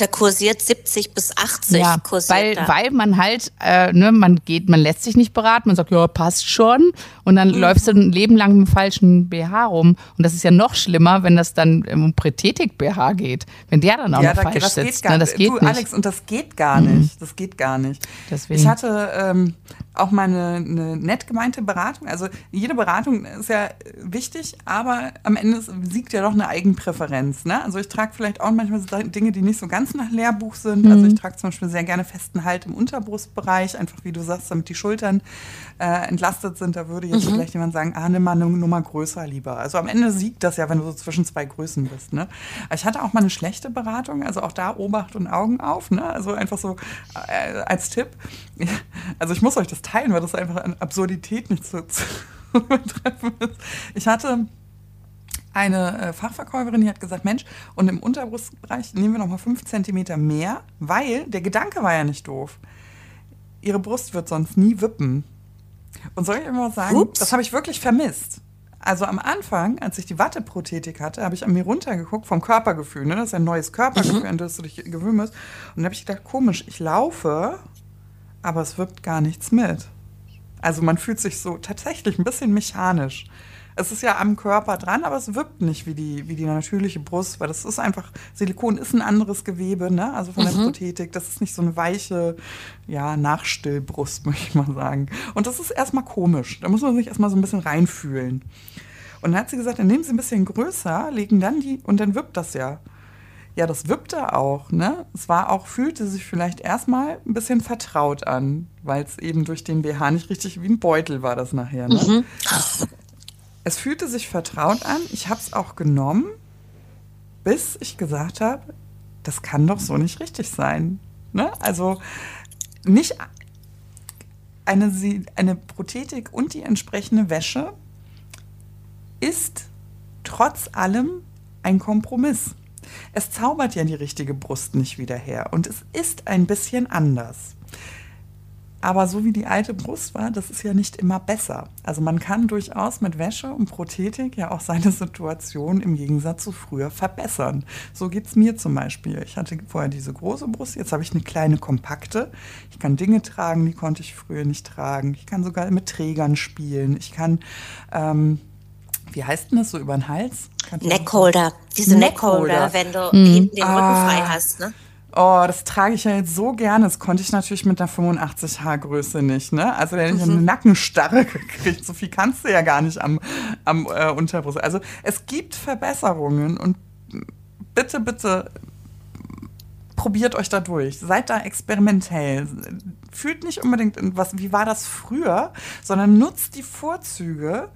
Da kursiert 70 bis 80 Ja, kursiert weil, da. weil man halt, äh, ne, man geht, man lässt sich nicht beraten, man sagt, ja, passt schon. Und dann Mhm. läufst du ein Leben lang mit dem falschen BH rum. Und das ist ja noch schlimmer, wenn das dann um Prätetik-BH geht. Wenn der dann auch noch da- falsch das sitzt. geht gar ne, das geht du, nicht. Mhm. Alex, und das geht gar nicht. Das geht gar nicht. Deswegen. Ich hatte ähm, auch mal eine, eine nett gemeinte Beratung. Also jede Beratung ist ja wichtig, aber am Ende siegt ja doch eine Eigenpräferenz. Ne? Also ich trage vielleicht auch manchmal so Dinge, die nicht so ganz nach Lehrbuch sind. Also Mhm. ich trage zum Beispiel sehr gerne festen Halt im Unterbrustbereich, einfach wie du sagst, damit die Schultern äh, entlastet sind. Da würde jetzt vielleicht jemand sagen, ah, nimm mal eine Nummer größer lieber. Also am Ende siegt das ja, wenn du so zwischen zwei Größen bist. Ne? Aber ich hatte auch mal eine schlechte Beratung, also auch da Obacht und Augen auf. Ne? Also einfach so äh, als Tipp. [LAUGHS] Also ich muss euch das teilen, weil das einfach an Absurdität nicht zu, [LAUGHS] zu betreffen ist. Ich hatte eine äh, Fachverkäuferin, die hat gesagt, Mensch, und im Unterbrustbereich nehmen wir noch mal fünf Zentimeter mehr, weil der Gedanke war ja nicht doof. Ihre Brust wird sonst nie wippen. Und soll ich immer sagen? Ups. Das habe ich wirklich vermisst. Also am Anfang, als ich die Watteprothetik hatte, habe ich an mir runtergeguckt vom Körpergefühl. Ne? Das ist ja ein neues Körpergefühl, an das du dich gewöhnen musst. Und da habe ich gedacht, komisch, ich laufe, aber es wirkt gar nichts mit. Also man fühlt sich so tatsächlich ein bisschen mechanisch. Es ist ja am Körper dran, aber es wirkt nicht wie die, wie die natürliche Brust, weil das ist einfach, Silikon ist ein anderes Gewebe, ne? Also von der Prothetik. Das ist nicht so eine weiche, ja, Nachstillbrust, [LAUGHS] möchte ich mal sagen. Und das ist erstmal komisch. Da muss man sich erstmal so ein bisschen reinfühlen. Und dann hat sie gesagt, dann nehmen Sie ein bisschen größer, legen dann die, und dann wippt das ja. Ja, das wippte auch, ne? Es war auch, fühlte sich vielleicht erstmal ein bisschen vertraut an, weil es eben durch den BH nicht richtig wie ein Beutel war das nachher, ne? Es fühlte sich vertraut an. Ich habe es auch genommen, bis ich gesagt habe, das kann doch so nicht richtig sein. Ne? Also nicht eine, eine Prothetik und die entsprechende Wäsche ist trotz allem ein Kompromiss. Es zaubert ja die richtige Brust nicht wieder her und es ist ein bisschen anders. Aber so wie die alte Brust war, das ist ja nicht immer besser. Also man kann durchaus mit Wäsche und Prothetik ja auch seine [LAUGHS] Situation im Gegensatz zu früher verbessern. So geht es mir zum Beispiel. Ich hatte vorher diese große Brust, jetzt habe ich eine kleine kompakte. Ich kann Dinge tragen, die konnte ich früher nicht tragen. Ich kann sogar mit Trägern spielen. Ich kann, ähm, wie heißt denn das so über den Hals? Neckholder, diese Neckholder. Neckholder, wenn du hinten den Rücken Ah. frei hast, ne? Oh, das trage ich ja jetzt so gerne. Das konnte ich natürlich mit der 85H-Größe nicht, ne? Also da hätte ich eine Nackenstarre [LAUGHS] gekriegt. So viel kannst du ja gar nicht am, am äh, Unterbrust. Also es gibt Verbesserungen und bitte, bitte probiert euch da durch. Seid da experimentell. Fühlt nicht unbedingt, in was, wie war das früher, sondern nutzt die Vorzüge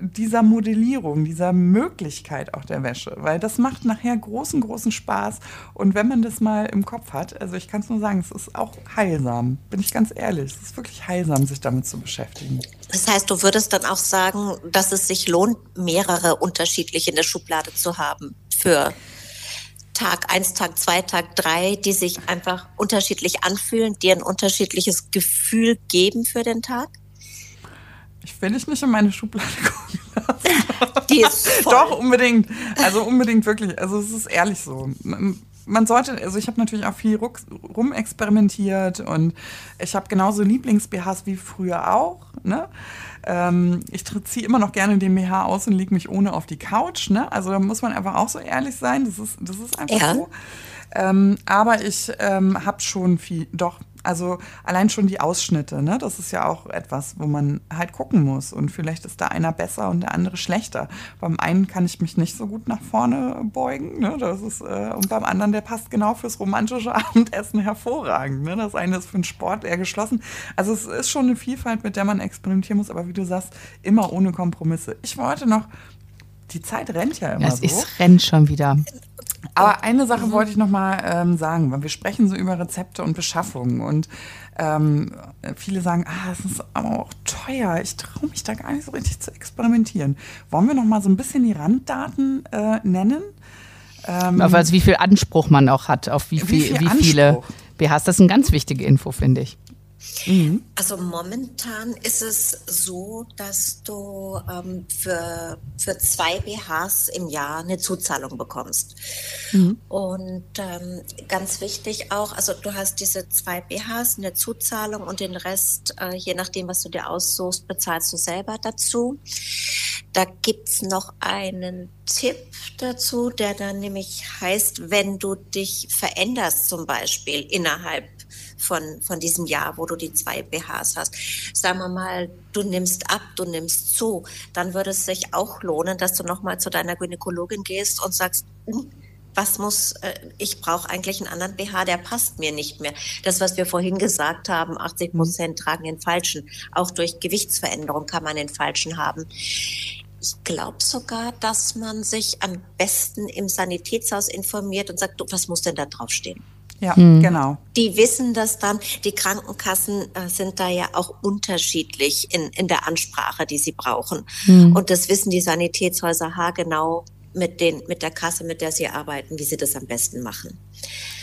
dieser Modellierung, dieser Möglichkeit auch der Wäsche, weil das macht nachher großen, großen Spaß. Und wenn man das mal im Kopf hat, also ich kann es nur sagen, es ist auch heilsam, bin ich ganz ehrlich, es ist wirklich heilsam, sich damit zu beschäftigen. Das heißt, du würdest dann auch sagen, dass es sich lohnt, mehrere unterschiedliche in der Schublade zu haben für Tag 1, Tag 2, Tag 3, die sich einfach unterschiedlich anfühlen, dir ein unterschiedliches Gefühl geben für den Tag? Ich will dich nicht in meine Schublade [LAUGHS] gucken lassen. [LAUGHS] Die ist voll. Doch, unbedingt. Also unbedingt wirklich. Also es ist ehrlich so. Man- sollte, also ich habe natürlich auch viel rumexperimentiert und ich habe genauso Lieblings-BHs wie früher auch. Ne? Ähm, ich ziehe immer noch gerne den BH aus und lege mich ohne auf die Couch. Ne? Also da muss man einfach auch so ehrlich sein. Das ist, das ist einfach Ja. so. Ähm, aber ich ähm, habe schon viel, doch, also allein schon die Ausschnitte, ne? das ist ja auch etwas, wo man halt gucken muss. Und vielleicht ist da einer besser und der andere schlechter. Beim einen kann ich mich nicht so gut nach vorne beugen, ne? das ist, äh, und beim anderen, der passt genau fürs romantische [LAUGHS] Abendessen hervorragend. Ne? Das eine ist für den Sport eher geschlossen. Also es ist schon eine Vielfalt, mit der man experimentieren muss, aber wie du sagst, immer ohne Kompromisse. Ich wollte noch, die Zeit rennt ja immer Es so. ist, rennt schon wieder. Aber eine Sache wollte ich noch mal ähm, sagen, weil wir sprechen so über Rezepte und Beschaffung und ähm, viele sagen, ah, das ist aber auch teuer. Ich traue mich da gar nicht so richtig zu experimentieren. Wollen wir noch mal so ein bisschen die Randdaten äh, nennen? Ähm, also wie viel Anspruch man auch hat, auf wie, Wie viel, viel wie viele? BHs. Das ist eine ganz wichtige Info, finde ich. Mhm. Also momentan ist es so, dass du ähm, für, für zwei BHs im Jahr eine Zuzahlung bekommst. Mhm. Und ähm, ganz wichtig auch, also du hast diese zwei BHs, eine Zuzahlung und den Rest, äh, je nachdem, was du dir aussuchst, bezahlst du selber dazu. Da gibt's noch einen Tipp dazu, der dann nämlich heißt, wenn du dich veränderst zum Beispiel innerhalb von, von diesem Jahr, wo du die zwei BHs hast. Sagen wir mal, du nimmst ab, du nimmst zu, dann würde es sich auch lohnen, dass du nochmal zu deiner Gynäkologin gehst und sagst, hm, was muss, äh, ich brauche eigentlich einen anderen BH, der passt mir nicht mehr. Das, was wir vorhin gesagt haben, 80 Prozent tragen den falschen. Auch durch Gewichtsveränderung kann man den falschen haben. Ich glaube sogar, dass man sich am besten im Sanitätshaus informiert und sagt, du, was muss denn da draufstehen? Ja, mhm. genau. Die wissen das dann. Die Krankenkassen äh, sind da ja auch unterschiedlich in, in der Ansprache, die sie brauchen. Mhm. Und das wissen die Sanitätshäuser haargenau mit, den, mit der Kasse, mit der sie arbeiten, wie sie das am besten machen.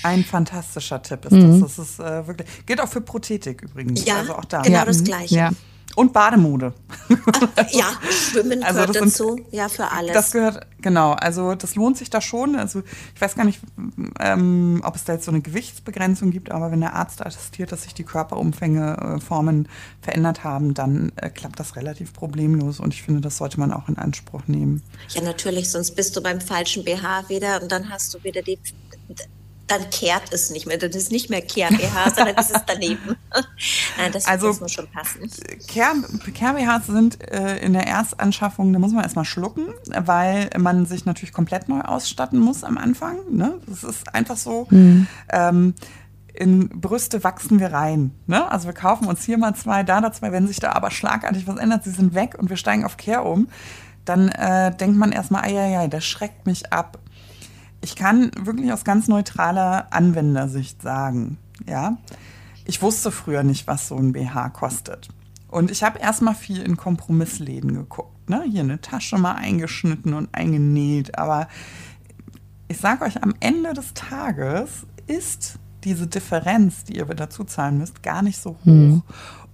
Ein fantastischer Tipp ist mhm. das. Das ist äh, wirklich, gilt auch für Prothetik übrigens. Ja, also auch da. genau das Gleiche. Ja. Und Bademode. Ach, ja, Schwimmen [LAUGHS] also gehört dazu, sind, ja, für alles. Das gehört, genau, also das lohnt sich da schon. Also ich weiß gar nicht, ähm, ob es da jetzt so eine Gewichtsbegrenzung gibt, aber wenn der Arzt attestiert, dass sich die Körperumfänge, äh, Formen verändert haben, dann äh, klappt das relativ problemlos und ich finde, das sollte man auch in Anspruch nehmen. Ja, natürlich, sonst bist du beim falschen BH wieder und dann hast du wieder die dann kehrt es nicht mehr. Dann ist nicht mehr Kehr-BH, sondern ist es daneben. [LAUGHS] Nein, das, also, muss schon passen. Kehr-BHs sind äh, in der Erstanschaffung, da muss man erstmal schlucken, weil man sich natürlich komplett neu ausstatten muss am Anfang. Ne? Das ist einfach so. Mhm. Ähm, in Brüste wachsen wir rein. Ne? Also wir kaufen uns hier mal zwei, da da zwei. Wenn sich da aber schlagartig was ändert, sie sind weg und wir steigen auf Care um, dann äh, denkt man erstmal, ja, das schreckt mich ab ich kann wirklich aus ganz neutraler Anwendersicht sagen, ja, ich wusste früher nicht, was so ein BH kostet. Und ich habe erstmal viel in Kompromissläden geguckt. Ne? Hier eine Tasche mal eingeschnitten und eingenäht. Aber ich sage euch, am Ende des Tages ist diese Differenz, die ihr dazu zahlen müsst, gar nicht so hoch. Mhm.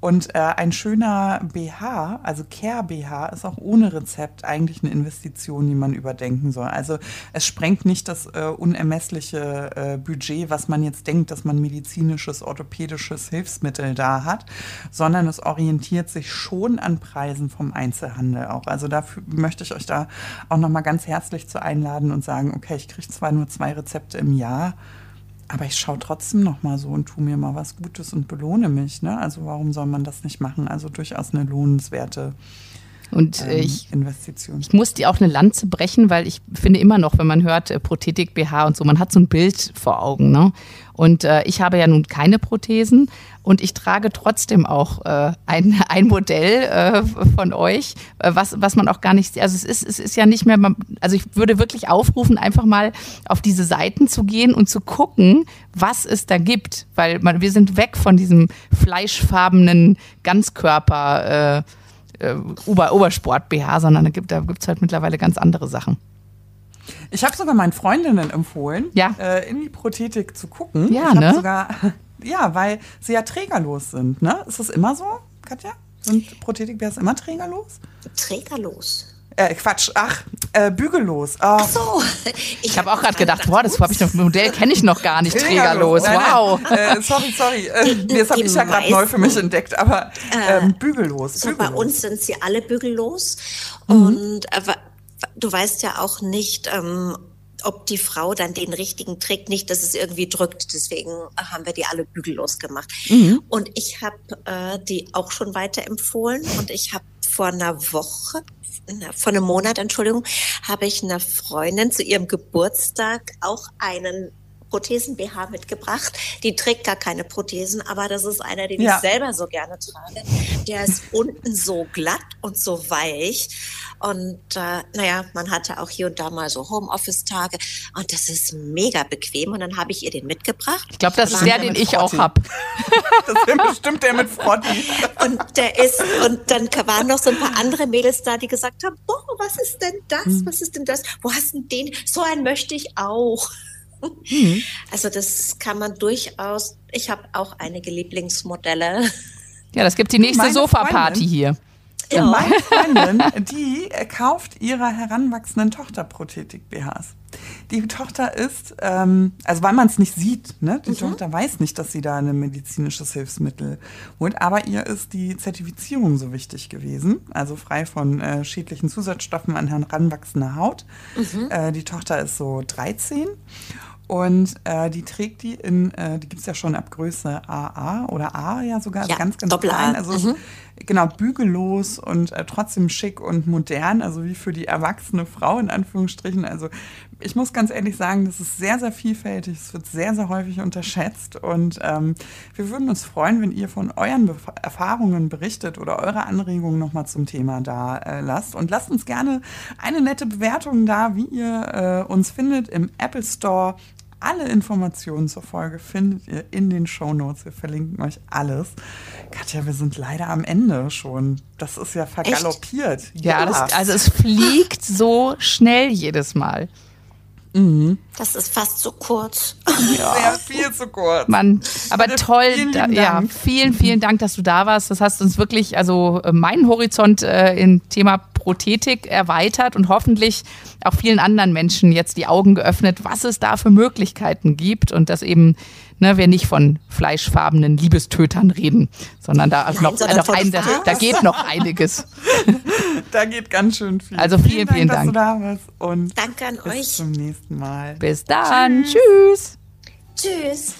Und äh, ein schöner BH, also Care BH, ist auch ohne Rezept eigentlich eine Investition, die man überdenken soll. Also es sprengt nicht das äh, unermessliche äh, Budget, was man jetzt denkt, dass man medizinisches, orthopädisches Hilfsmittel da hat, sondern es orientiert sich schon an Preisen vom Einzelhandel auch. Also dafür möchte ich euch da auch nochmal ganz herzlich zu einladen und sagen, okay, ich kriege zwar nur zwei Rezepte im Jahr, aber ich schaue trotzdem noch mal so und tue mir mal was Gutes und belohne mich. Ne? Also warum soll man das nicht machen? Also durchaus eine lohnenswerte und äh, ähm, ich. Ich muss die auch eine Lanze brechen, weil ich finde immer noch, wenn man hört äh, Prothetik BH und so, man hat so ein Bild vor Augen. Ne? Und äh, ich habe ja nun keine Prothesen und ich trage trotzdem auch äh, ein, [LAUGHS] ein Modell äh, von euch, äh, was, was man auch gar nicht, also es ist, es ist ja nicht mehr, also ich würde wirklich aufrufen, einfach mal auf diese Seiten zu gehen und zu gucken, was es da gibt, weil man, wir sind weg von diesem fleischfarbenen Ganzkörper. Äh, äh, Ober Obersport-BH, sondern da gibt es halt mittlerweile ganz andere Sachen. Ich habe sogar meinen Freundinnen empfohlen, ja. äh, in die Prothetik zu gucken. Ja, ich ne? Sogar, [LAUGHS] ja, weil sie ja trägerlos sind. Ne? Ist das immer so, Katja? Sind Prothetik-BHs immer trägerlos? Trägerlos. Äh, Quatsch, ach, äh, bügellos. Oh. Ach so. Ich, ich habe auch gerade gedacht, boah, das habe ich noch, Modell kenne ich noch gar nicht, trägerlos. Nein, wow. Nein. Äh, sorry, sorry. Äh, das habe ich ja gerade neu für mich entdeckt, aber äh, ähm, bügellos. So bügellos. bei uns sind sie alle bügellos. Mhm. Und äh, du weißt ja auch nicht, ähm, ob die Frau dann den richtigen trägt, nicht, dass es irgendwie drückt. Deswegen haben wir die alle bügellos gemacht. Mhm. Und ich habe äh, die auch schon weiterempfohlen und ich habe vor einer Woche vor einem Monat, Entschuldigung, habe ich einer Freundin zu ihrem Geburtstag auch einen Prothesen-BH mitgebracht. Die trägt gar keine Prothesen, aber das ist einer, den ja. ich selber so gerne trage. Der ist unten so glatt und so weich. Und äh, naja, man hatte auch hier und da mal so Homeoffice-Tage und das ist mega bequem. Und dann habe ich ihr den mitgebracht. Ich glaube, das ist der, den ich auch habe. [LAUGHS] das ist bestimmt der mit Frotti. und der ist, und dann waren noch so ein paar andere Mädels da, die gesagt haben, boah, was ist denn das? Hm. Was ist denn das? Wo hast du den? So einen möchte ich auch. Mhm. Also das kann man durchaus. Ich habe auch einige Lieblingsmodelle. Ja, das gibt die nächste Sofa-Party hier. Ja. Meine [LAUGHS] Freundin, die kauft ihrer heranwachsenden Tochter Prothetik-BHs. Die Tochter ist, ähm, also weil man es nicht sieht, ne? die mhm. Tochter weiß nicht, dass sie da ein medizinisches Hilfsmittel holt, aber ihr ist die Zertifizierung so wichtig gewesen, also frei von äh, schädlichen Zusatzstoffen an heranwachsender Haut. Mhm. Äh, die Tochter ist so 13 und äh, die trägt die in, äh, die gibt es ja schon ab Größe AA oder A ja sogar, also ja, ganz, ganz Doppel klein. Also mhm. genau, bügellos und äh, trotzdem schick und modern, also wie für die erwachsene Frau in Anführungsstrichen. Also ich muss ganz ehrlich sagen, das ist sehr, sehr vielfältig. Es wird sehr, sehr häufig unterschätzt. Und ähm, wir würden uns freuen, wenn ihr von euren Be Erfahrungen berichtet oder eure Anregungen nochmal zum Thema da äh, lasst. Und lasst uns gerne eine nette Bewertung da, wie ihr äh, uns findet im Apple Store alle Informationen zur Folge findet ihr in den Show Notes. Wir verlinken euch alles. Katja, wir sind leider am Ende schon. Das ist ja vergaloppiert. Echt? Ja, ja. Das, also es fliegt so schnell jedes Mal. Mhm. Das ist fast zu kurz. Ja. Sehr viel zu kurz. Mann, aber toll. Vielen da, ja, vielen, vielen Dank, dass du da warst. Das hast uns wirklich, also äh, meinen Horizont äh, im Thema Prothetik erweitert und hoffentlich auch vielen anderen Menschen jetzt die Augen geöffnet, was es da für Möglichkeiten gibt und dass eben ne, wir nicht von fleischfarbenen Liebestötern reden, sondern da, Nein, noch, sondern noch ein, da, da, geht noch einiges. [LAUGHS] da geht ganz schön viel. Also vielen, vielen Dank. Vielen Dank. Dass du da warst und Danke an bis euch. Bis zum nächsten Mal. Bis dann. Tschüss. Tschüss.